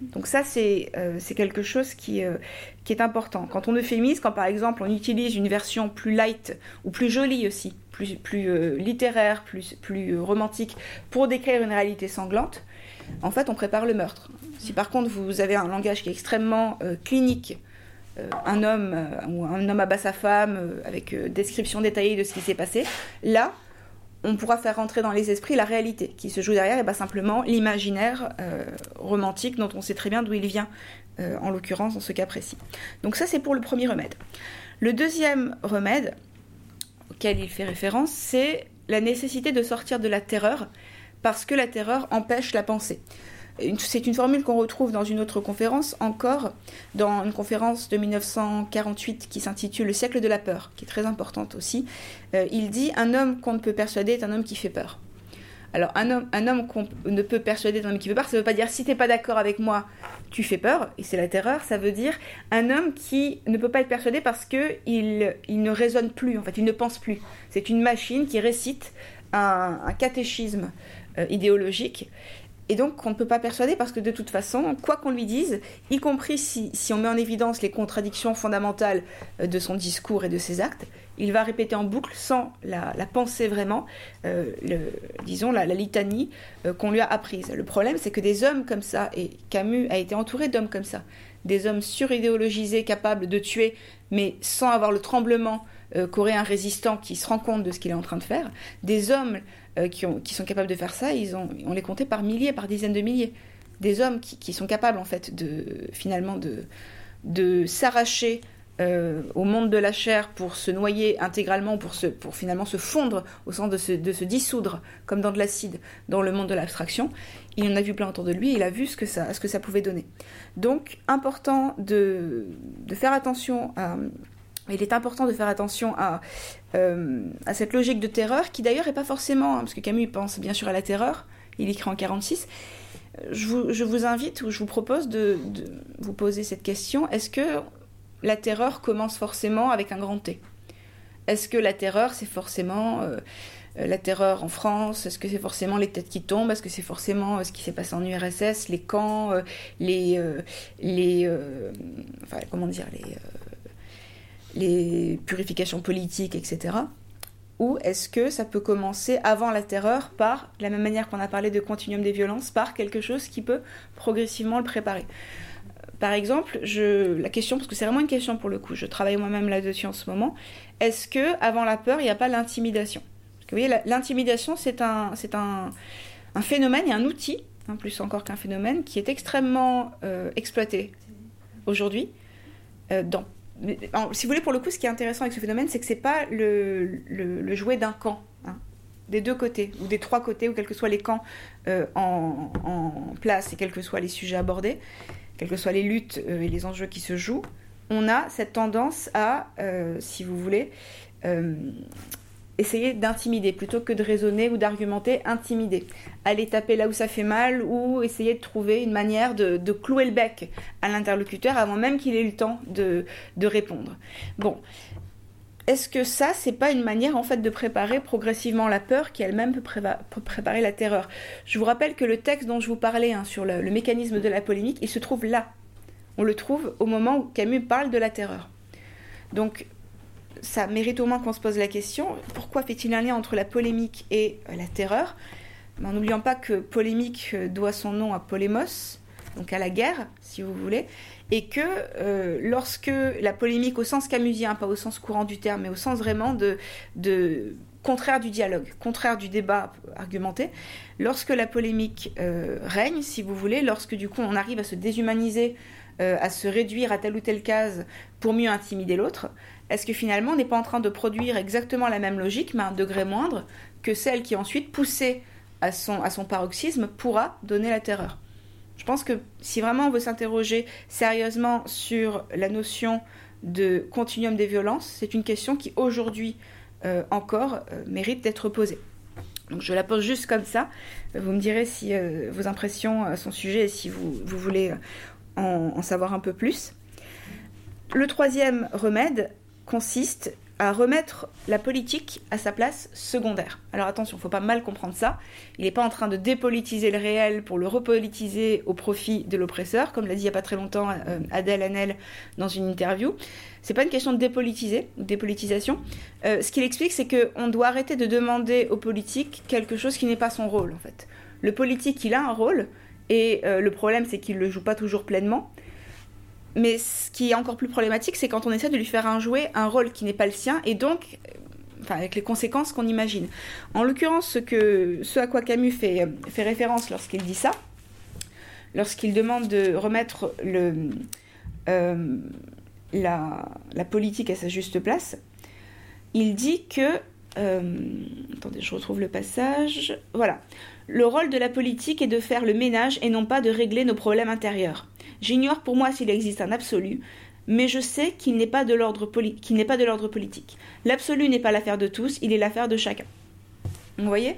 Donc ça, c'est euh, quelque chose qui, euh, qui, est important. Quand on euphémise, quand par exemple on utilise une version plus light ou plus jolie aussi, plus, plus littéraire, plus, plus romantique, pour décrire une réalité sanglante, en fait on prépare le meurtre. Si par contre vous avez un langage qui est extrêmement clinique, un homme ou un homme abat sa femme avec description détaillée de ce qui s'est passé, là, on pourra faire rentrer dans les esprits la réalité qui se joue derrière et pas simplement l'imaginaire euh, romantique dont on sait très bien d'où il vient, euh, en l'occurrence dans ce cas précis. Donc ça c'est pour le premier remède. Le deuxième remède auquel il fait référence, c'est la nécessité de sortir de la terreur parce que la terreur empêche la pensée. C'est une formule qu'on retrouve dans une autre conférence, encore dans une conférence de 1948 qui s'intitule Le siècle de la peur, qui est très importante aussi. Euh, il dit Un homme qu'on ne peut persuader est un homme qui fait peur. Alors un homme, un qu'on ne peut persuader d'un homme qui fait peur, ça ne veut pas dire si tu n'es pas d'accord avec moi, tu fais peur, et c'est la terreur, ça veut dire un homme qui ne peut pas être persuadé parce qu'il il ne raisonne plus, en fait, il ne pense plus. C'est une machine qui récite un, catéchisme euh, idéologique et donc on ne peut pas persuader parce que de toute façon, quoi qu'on lui dise, y compris si, on met en évidence les contradictions fondamentales euh, de son discours et de ses actes, il va répéter en boucle sans la, penser vraiment, euh, disons la, litanie euh, qu'on lui a apprise. Le problème c'est que des hommes comme ça, et Camus a été entouré d'hommes comme ça, des hommes suridéologisés capables de tuer mais sans avoir le tremblement qu'aurait un résistant qui se rend compte de ce qu'il est en train de faire, des hommes euh, qui, ont, qui, sont capables de faire ça, ils ont, on les comptait par milliers, par dizaines de milliers. Des hommes qui, sont capables, en fait, de, finalement, de, s'arracher euh, au monde de la chair pour se noyer intégralement, pour, finalement se fondre au sens de se, dissoudre comme dans de l'acide dans le monde de l'abstraction. Il en a vu plein autour de lui, il a vu ce que ça, ce que ça pouvait donner. Donc, important de, de faire attention à, il est important de faire attention à, euh, cette logique de terreur, qui d'ailleurs n'est pas forcément, hein, parce que Camus pense bien sûr à la terreur, il écrit en 46. Je vous, je vous invite ou je vous propose de, vous poser cette question. Est-ce que la terreur commence forcément avec un grand T? Est-ce que la terreur, c'est forcément euh, la terreur en France? Est-ce que c'est forcément les têtes qui tombent? Est-ce que c'est forcément euh, ce qui s'est passé en URSS, les camps, les, les enfin, comment dire, les les purifications politiques, etc. Ou est-ce que ça peut commencer avant la terreur par, de la même manière qu'on a parlé de continuum des violences, par quelque chose qui peut progressivement le préparer? Par exemple, je, la question, parce que c'est vraiment une question pour le coup, je travaille moi-même là-dessus en ce moment, est-ce que avant la peur, il n'y a pas l'intimidation? Vous voyez, l'intimidation, c'est un, phénomène et un outil, hein, plus encore qu'un phénomène, qui est extrêmement euh, exploité aujourd'hui euh, dans si vous voulez, pour le coup, ce qui est intéressant avec ce phénomène, c'est que c'est pas le, jouet d'un camp, hein, des deux côtés, ou des trois côtés, ou quels que soient les camps euh, en, en, place et quels que soient les sujets abordés, quelles que soient les luttes euh, et les enjeux qui se jouent, on a cette tendance à, euh, si vous voulez, essayer d'intimider plutôt que de raisonner ou d'argumenter, intimider. Aller taper là où ça fait mal ou essayer de trouver une manière de, clouer le bec à l'interlocuteur avant même qu'il ait eu le temps de, répondre. Bon. Est-ce que ça, c'est pas une manière en fait de préparer progressivement la peur qui elle-même peut, préparer la terreur? Je vous rappelle que le texte dont je vous parlais hein, sur le mécanisme de la polémique, il se trouve là. On le trouve au moment où Camus parle de la terreur. Donc ça mérite au moins qu'on se pose la question, pourquoi fait-il un lien entre la polémique et euh, la terreur? En n'oubliant pas que polémique euh, doit son nom à polémos, donc à la guerre, si vous voulez, et que euh, lorsque la polémique au sens camusien, pas au sens courant du terme, mais au sens vraiment de, contraire du dialogue, contraire du débat argumenté, lorsque la polémique règne, si vous voulez, lorsque du coup on arrive à se déshumaniser, à se réduire à telle ou telle case pour mieux intimider l'autre, est-ce que finalement on n'est pas en train de produire exactement la même logique, mais à un degré moindre, que celle qui ensuite, poussée à son, paroxysme, pourra donner la terreur? Je pense que si vraiment on veut s'interroger sérieusement sur la notion de continuum des violences, c'est une question qui aujourd'hui euh, encore euh, mérite d'être posée. Donc je la pose juste comme ça. Vous me direz si euh, vos impressions sont sujet et si vous, voulez en, savoir un peu plus. Le troisième remède, consiste à remettre la politique à sa place secondaire. Alors attention, il ne faut pas mal comprendre ça. Il n'est pas en train de dépolitiser le réel pour le repolitiser au profit de l'oppresseur, comme l'a dit il n'y a pas très longtemps euh, Adèle Hanel dans une interview. C'est pas une question de dépolitiser ou dépolitisation. Euh, ce qu'il explique, c'est qu'on doit arrêter de demander aux politiques quelque chose qui n'est pas son rôle, en fait. Le politique, il a un rôle, et euh, le problème, c'est qu'il ne le joue pas toujours pleinement. Mais ce qui est encore plus problématique, c'est quand on essaie de lui faire un jouet un rôle qui n'est pas le sien, et donc, enfin, avec les conséquences qu'on imagine. En l'occurrence, ce, à quoi Camus fait, fait référence lorsqu'il dit ça, lorsqu'il demande de remettre euh, la, politique à sa juste place, il dit que... Euh, attendez, je retrouve le passage. Voilà. Le rôle de la politique est de faire le ménage et non pas de régler nos problèmes intérieurs. J'ignore pour moi s'il existe un absolu, mais je sais qu'il n'est pas de l'ordre politique. L'absolu n'est pas l'affaire de tous, il est l'affaire de chacun. Vous voyez?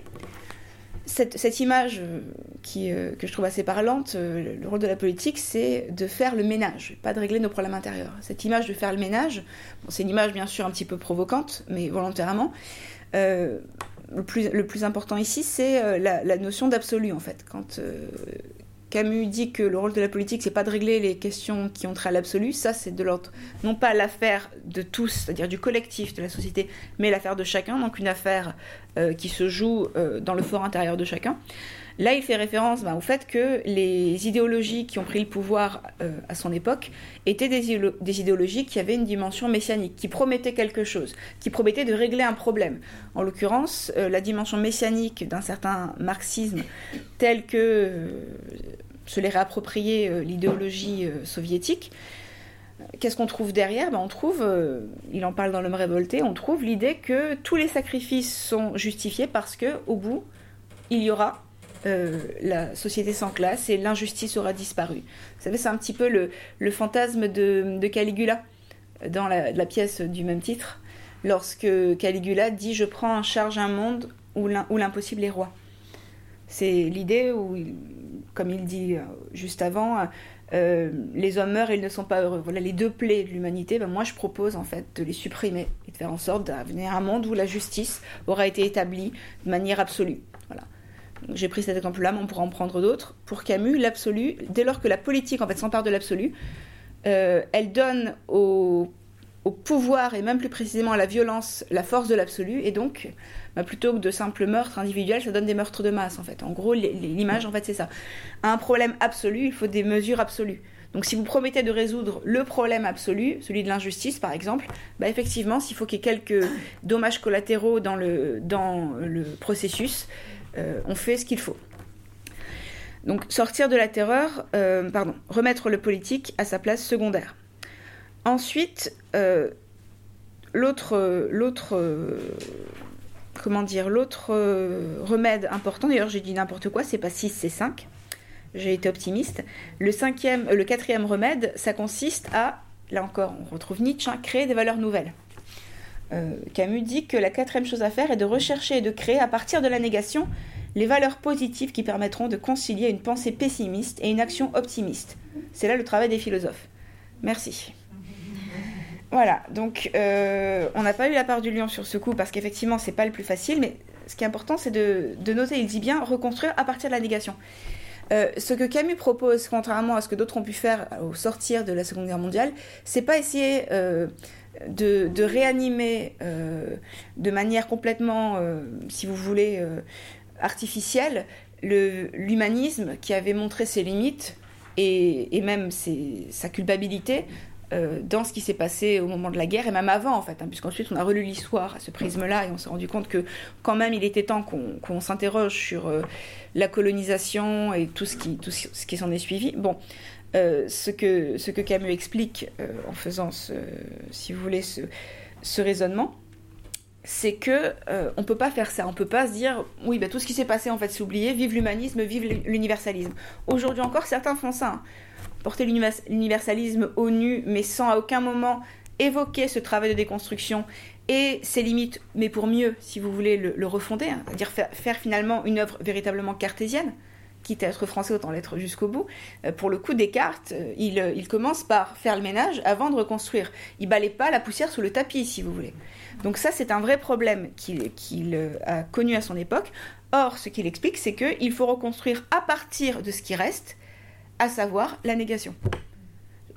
Cette, image euh, qui, euh, que je trouve assez parlante, euh, le rôle de la politique, c'est de faire le ménage, pas de régler nos problèmes intérieurs. Cette image de faire le ménage, c'est une image bien sûr un petit peu provocante, mais volontairement. le, plus, le, plus, important ici, c'est la, la, notion d'absolu en fait. Quand Camus dit que le rôle de la politique, c'est pas de régler les questions qui ont trait à l'absolu, ça c'est de l'ordre, non pas l'affaire de tous, c'est-à-dire du collectif de la société, mais l'affaire de chacun, donc une affaire euh, qui se joue euh, dans le fort intérieur de chacun. Là, il fait référence ben, au fait que les idéologies qui ont pris le pouvoir euh, à son époque étaient des, idéologies qui avaient une dimension messianique, qui promettaient quelque chose, qui promettaient de régler un problème. En l'occurrence, la dimension messianique d'un certain marxisme tel que se l'est réapproprié l'idéologie soviétique, Qu'est-ce qu'on trouve derrière? Ben, On trouve, euh, il en parle dans L'homme révolté, on trouve l'idée que tous les sacrifices sont justifiés parce que au bout, il y aura euh, la société sans classe et l'injustice aura disparu. Vous savez, c'est un petit peu le, fantasme de, Caligula dans la, pièce du même titre, lorsque Caligula dit Je prends en charge un monde où l'impossible est roi. C'est l'idée où, comme il dit euh, juste avant, euh, les hommes meurent et ils ne sont pas heureux. Voilà les deux plaies de l'humanité. Ben moi, je propose en fait de les supprimer et de faire en sorte d'avenir un monde où la justice aura été établie de manière absolue. J'ai pris cet exemple-là, mais on pourra en prendre d'autres. Pour Camus, l'absolu, dès lors que la politique en fait s'empare de l'absolu, euh, elle donne au, pouvoir et même plus précisément à la violence la force de l'absolu, et donc bah, plutôt que de simples meurtres individuels, ça donne des meurtres de masse en fait. En gros, l'image en fait c'est ça. un problème absolu, il faut des mesures absolues. Donc si vous promettez de résoudre le problème absolu, celui de l'injustice par exemple, bah effectivement, s'il faut qu'il y ait quelques dommages collatéraux dans le processus, euh, on fait ce qu'il faut. Donc sortir de la terreur, euh, pardon, remettre le politique à sa place secondaire. Ensuite, euh, l'autre, comment dire, l'autre remède important, d'ailleurs j'ai dit n'importe quoi, c'est pas 6, c'est 5. J'ai été optimiste. Le, cinquième, le quatrième remède, ça consiste à, là encore, on retrouve Nietzsche, hein, créer des valeurs nouvelles. Euh, Camus dit que la quatrième chose à faire est de rechercher et de créer à partir de la négation les valeurs positives qui permettront de concilier une pensée pessimiste et une action optimiste. C'est là le travail des philosophes. Merci. Voilà, donc euh, on n'a pas eu la part du lion sur ce coup parce qu'effectivement c'est pas le plus facile, mais ce qui est important c'est de, noter, il dit bien, reconstruire à partir de la négation. Euh, ce que Camus propose, contrairement à ce que d'autres ont pu faire au sortir de la Seconde Guerre mondiale, c'est pas essayer de, réanimer de manière complètement, si vous voulez, artificielle l'humanisme qui avait montré ses limites et, même sa culpabilité euh, dans ce qui s'est passé au moment de la guerre et même avant en fait, hein, puisqu'ensuite on a relu l'histoire à ce prisme-là et on s'est rendu compte que quand même il était temps qu'on s'interroge sur euh, la colonisation et tout ce qui, tout ce qui s'en est suivi. Bon, euh, ce, que, Camus explique en faisant, ce, si vous voulez, ce, raisonnement, c'est que on peut pas faire ça. On peut pas se dire oui, bah, tout ce qui s'est passé en fait c'est oublié. Vive l'humanisme, vive l'universalisme. Aujourd'hui encore, certains font ça. Hein porter l'universalisme au nu, mais sans à aucun moment évoquer ce travail de déconstruction et ses limites, mais pour mieux, si vous voulez, le, refonder, hein, c'est-à-dire faire, finalement une œuvre véritablement cartésienne, quitte à être français, autant l'être jusqu'au bout. Euh, pour le coup, Descartes, euh, il, euh, il, commence par faire le ménage avant de reconstruire. Il balaye pas la poussière sous le tapis, si vous voulez. Donc ça, c'est un vrai problème qu'il a connu à son époque. Or, ce qu'il explique, c'est qu'il faut reconstruire à partir de ce qui reste, à savoir la négation.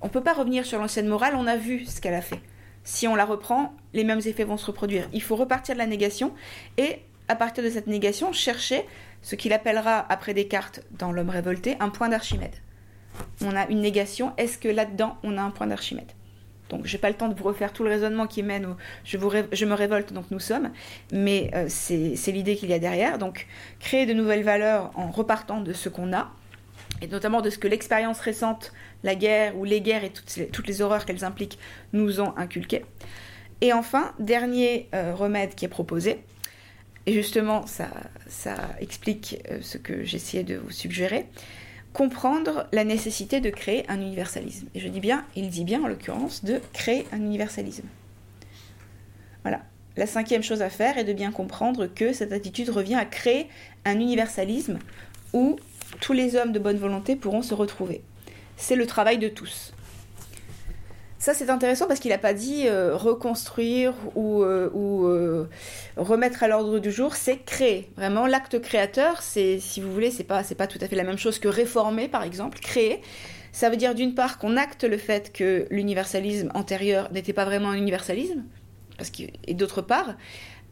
On ne peut pas revenir sur l'ancienne morale, on a vu ce qu'elle a fait. Si on la reprend, les mêmes effets vont se reproduire. Il faut repartir de la négation et, à partir de cette négation, chercher ce qu'il appellera, après Descartes, dans L'homme révolté, un point d'Archimède. On a une négation, est-ce que là-dedans, on a un point d'Archimède? Donc, je n'ai pas le temps de vous refaire tout le raisonnement qui mène au je, me révolte, donc nous sommes, mais euh, c'est l'idée qu'il y a derrière. Donc, créer de nouvelles valeurs en repartant de ce qu'on a, et notamment de ce que l'expérience récente, la guerre ou les guerres et toutes les, horreurs qu'elles impliquent, nous ont inculqué. Et enfin, dernier euh, remède qui est proposé, et justement ça, explique euh, ce que j'essayais de vous suggérer, comprendre la nécessité de créer un universalisme. Et je dis bien, il dit bien en l'occurrence, de créer un universalisme. Voilà. la cinquième chose à faire est de bien comprendre que cette attitude revient à créer un universalisme où tous les hommes de bonne volonté pourront se retrouver. C'est le travail de tous. Ça, c'est intéressant parce qu'il n'a pas dit euh, reconstruire ou, euh, euh, remettre à l'ordre du jour, c'est créer. Vraiment, l'acte créateur, c'est, si vous voulez, c'est pas, pas tout à fait la même chose que réformer, par exemple. Créer, ça veut dire d'une part qu'on acte le fait que l'universalisme antérieur n'était pas vraiment un universalisme, et d'autre part,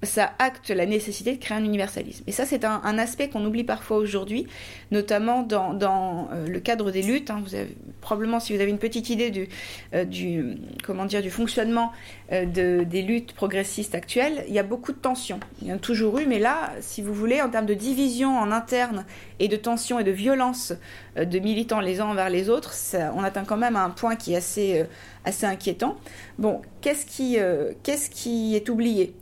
ça acte la nécessité de créer un universalisme. Et ça, c'est un, aspect qu'on oublie parfois aujourd'hui, notamment dans, euh, le cadre des luttes. Hein. Vous avez, probablement, si vous avez une petite idée du, euh, du comment dire, du fonctionnement euh, de, des luttes progressistes actuelles, il y a beaucoup de tensions. Il y en a toujours eu, mais là, si vous voulez, en termes de division en interne et de tension et de violence de militants les uns envers les autres, on atteint quand même un point qui est assez, assez inquiétant. Bon, qu'est-ce qui, qu'est-ce qui est oublié?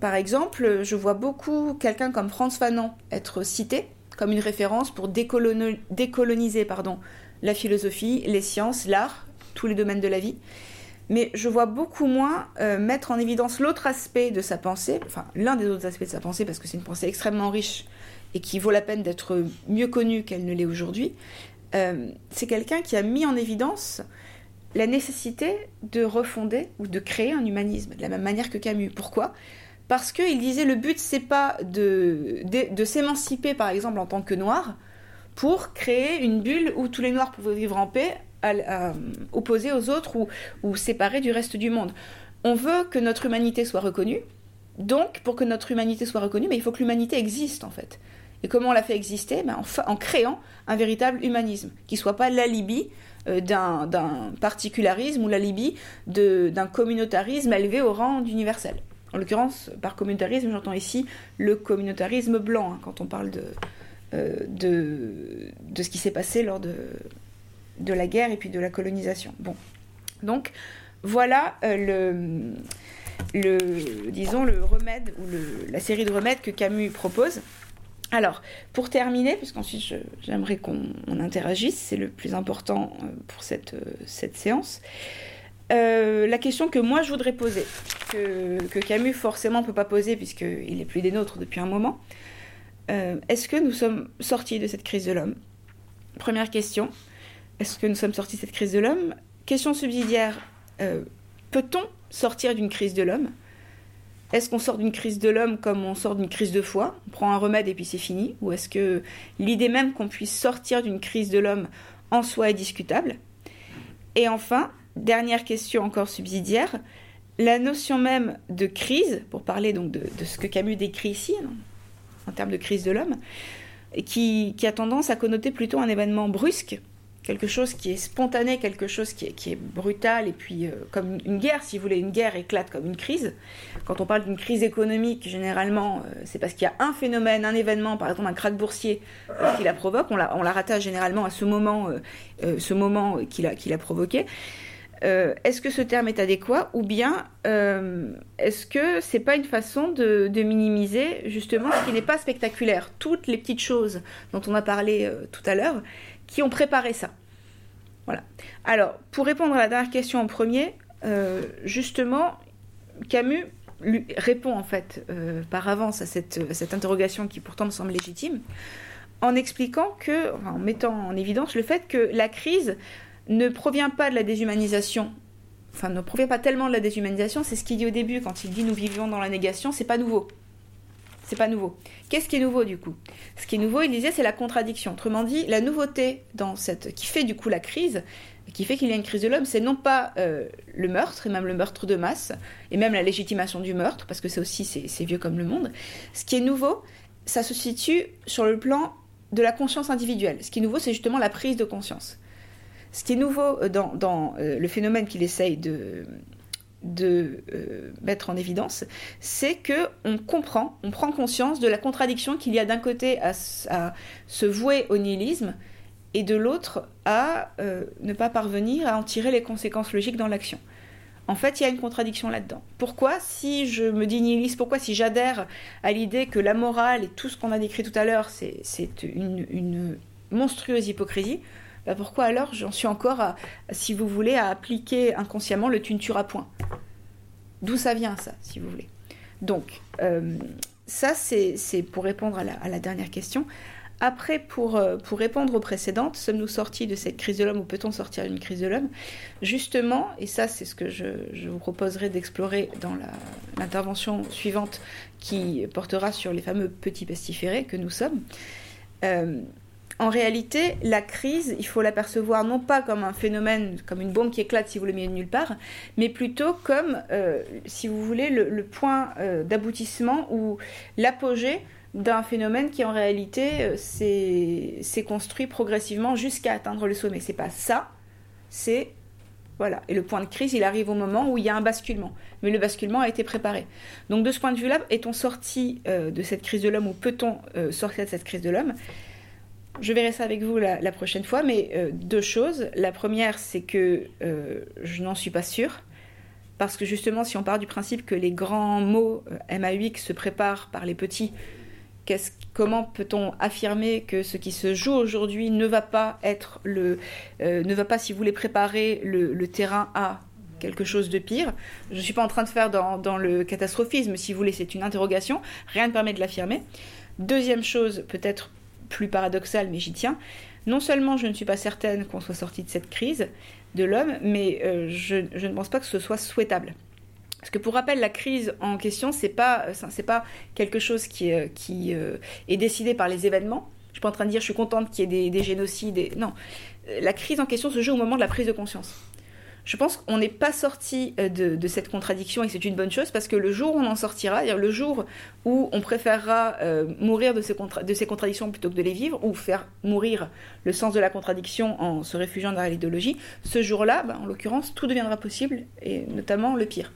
Par exemple, je vois beaucoup quelqu'un comme Franz Fanon être cité comme une référence pour décoloniser la philosophie, les sciences, l'art, tous les domaines de la vie. Mais je vois beaucoup moins euh, mettre en évidence l'autre aspect de sa pensée, enfin l'un des autres aspects de sa pensée, parce que c'est une pensée extrêmement riche et qui vaut la peine d'être mieux connue qu'elle ne l'est aujourd'hui. Euh, c'est quelqu'un qui a mis en évidence la nécessité de refonder ou de créer un humanisme, de la même manière que Camus. Pourquoi? Parce qu'il disait le but c'est pas de, de, s'émanciper par exemple en tant que noir pour créer une bulle où tous les noirs pouvaient vivre en paix opposés aux autres ou, ou séparés du reste du monde. On veut que notre humanité soit reconnue. Donc, pour que notre humanité soit reconnue, mais il faut que l'humanité existe en fait. Et comment on la fait exister? Ben, en, créant un véritable humanisme, qui soit pas l'alibi euh, d'un particularisme ou l'alibi d'un communautarisme élevé au rang d'universel. En l'occurrence, par communautarisme, j'entends ici le communautarisme blanc, hein, quand on parle de, euh, de, de, ce qui s'est passé lors de, de la guerre et puis de la colonisation. Bon. Donc, voilà euh, le, le, disons, le remède, ou la série de remèdes que Camus propose. Alors, pour terminer, puisqu'ensuite j'aimerais qu'on interagisse, c'est le plus important euh, pour cette, cette séance, euh, la question que moi je voudrais poser, que, Camus forcément ne peut pas poser puisqu'il n'est plus des nôtres depuis un moment, euh, est-ce que nous sommes sortis de cette crise de l'homme? Première question, est-ce que nous sommes sortis de cette crise de l'homme? Question subsidiaire, euh, peut-on sortir d'une crise de l'homme? Est-ce qu'on sort d'une crise de l'homme comme on sort d'une crise de foi? On prend un remède et puis c'est fini. Ou est-ce que l'idée même qu'on puisse sortir d'une crise de l'homme en soi est discutable? Et enfin, dernière question encore subsidiaire, la notion même de crise, pour parler donc de, ce que Camus décrit ici, en termes de crise de l'homme, qui, a tendance à connoter plutôt un événement brusque, quelque chose qui est spontané, quelque chose qui est, brutal, et puis euh, comme une guerre, si vous voulez, une guerre éclate comme une crise. Quand on parle d'une crise économique, généralement, euh, c'est parce qu'il y a un phénomène, un événement, par exemple un krach boursier, euh, qui la provoque. On la, on la rattache généralement à ce moment, ce moment qui l'a provoqué. Euh, est-ce que ce terme est adéquat ou bien euh, est-ce que c'est pas une façon de, minimiser justement ce qui n'est pas spectaculaire, toutes les petites choses dont on a parlé euh, tout à l'heure qui ont préparé ça. Voilà. Alors, pour répondre à la dernière question en premier, justement, Camus lui répond en fait par avance à cette, cette, interrogation qui pourtant me semble légitime, en expliquant que, en mettant en évidence le fait que la crise ne provient pas de la déshumanisation. Enfin, ne provient pas tellement de la déshumanisation, c'est ce qu'il dit au début quand il dit nous vivions dans la négation, c'est pas nouveau. C'est pas nouveau. Qu'est-ce qui est nouveau du coup? Ce qui est nouveau, il disait, c'est la contradiction. Autrement dit, la nouveauté dans cette qui fait du coup la crise, qui fait qu'il y a une crise de l'homme, c'est non pas euh, le meurtre, et même le meurtre de masse, et même la légitimation du meurtre, parce que c'est aussi c'est vieux comme le monde. Ce qui est nouveau, ça se situe sur le plan de la conscience individuelle. Ce qui est nouveau, c'est justement la prise de conscience. Ce qui est nouveau euh, dans, euh, le phénomène qu'il essaye de, euh, mettre en évidence, c'est que on comprend, on prend conscience de la contradiction qu'il y a d'un côté à, se vouer au nihilisme et de l'autre à ne pas parvenir à en tirer les conséquences logiques dans l'action. En fait, il y a une contradiction là-dedans. Pourquoi, si je me dis nihiliste, pourquoi si j'adhère à l'idée que la morale et tout ce qu'on a décrit tout à l'heure, c'est une monstrueuse hypocrisie, bah, pourquoi alors j'en suis encore, à, si vous voulez, à appliquer inconsciemment le tu ne tueras point? D'où ça vient ça, si vous voulez? Donc, ça, c'est pour répondre à la, dernière question. Après, pour, pour répondre aux précédentes, sommes-nous sortis de cette crise de l'homme ou peut-on sortir d'une crise de l'homme? Justement, et ça c'est ce que je, je vous proposerai d'explorer dans l'intervention suivante qui portera sur les fameux petits pestiférés que nous sommes, euh, en réalité, la crise, il faut l'apercevoir non pas comme un phénomène, comme une bombe qui éclate si vous le mettez nulle part, mais plutôt comme, euh, si vous voulez, le, point euh, d'aboutissement ou l'apogée d'un phénomène qui en réalité s'est construit progressivement jusqu'à atteindre le sommet. C'est pas ça, c'est voilà. Et le point de crise, il arrive au moment où il y a un basculement. Mais le basculement a été préparé. Donc de ce point de vue-là, est-on sorti euh, de cette crise de l'homme ou peut-on euh, sortir de cette crise de l'homme? Je verrai ça avec vous la, prochaine fois, mais euh, deux choses. La première, c'est que je n'en suis pas sûre. Parce que justement, si on part du principe que les grands mots MAUX se préparent par les petits, comment peut-on affirmer que ce qui se joue aujourd'hui ne va pas être le, euh, ne va pas, si vous voulez, préparer le, terrain à quelque chose de pire? Je ne suis pas en train de faire dans, le catastrophisme, si vous voulez, c'est une interrogation. Rien ne permet de l'affirmer. Deuxième chose, peut-être plus paradoxale, mais j'y tiens. Non seulement je ne suis pas certaine qu'on soit sorti de cette crise de l'homme, mais euh, je ne pense pas que ce soit souhaitable. Parce que pour rappel, la crise en question, c'est pas, c'est pas quelque chose qui euh, est décidé par les événements. Je suis pas en train de dire je suis contente qu'il y ait des, génocides. Non, la crise en question se joue au moment de la prise de conscience je pense qu'on n'est pas sorti euh, de, cette contradiction et c'est une bonne chose parce que le jour où on en sortira, le jour où on préférera euh, mourir de ces, contradictions plutôt que de les vivre ou faire mourir le sens de la contradiction en se réfugiant derrière l'idéologie, ce jour-là, ben, en l'occurrence, tout deviendra possible et notamment le pire.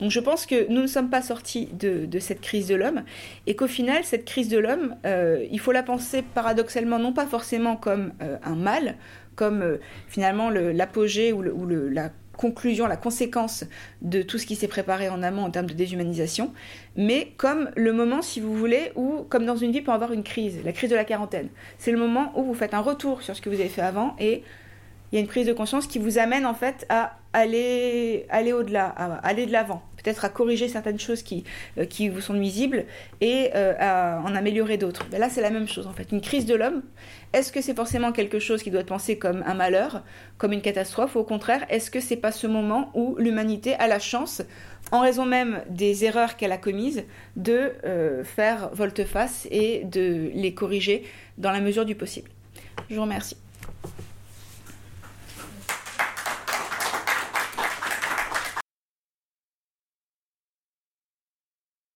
Donc je pense que nous ne sommes pas sortis de, cette crise de l'homme et qu'au final, cette crise de l'homme, euh, il faut la penser paradoxalement non pas forcément comme un mal, comme euh, finalement l'apogée ou, la conclusion, la conséquence de tout ce qui s'est préparé en amont en termes de déshumanisation, mais comme le moment, si vous voulez, où, comme dans une vie, peut avoir une crise, la crise de la quarantaine. C'est le moment où vous faites un retour sur ce que vous avez fait avant et il y a une prise de conscience qui vous amène en fait à aller, aller au-delà, à aller de l'avant, peut-être à corriger certaines choses qui, euh, qui vous sont nuisibles et euh, à en améliorer d'autres. là, c'est la même chose en fait. Une crise de l'homme, est-ce que c'est forcément quelque chose qui doit être pensé comme un malheur, comme une catastrophe, ou au contraire, est-ce que c'est pas ce moment où l'humanité a la chance, en raison même des erreurs qu'elle a commises, de euh, faire volte-face et de les corriger dans la mesure du possible? Je vous remercie.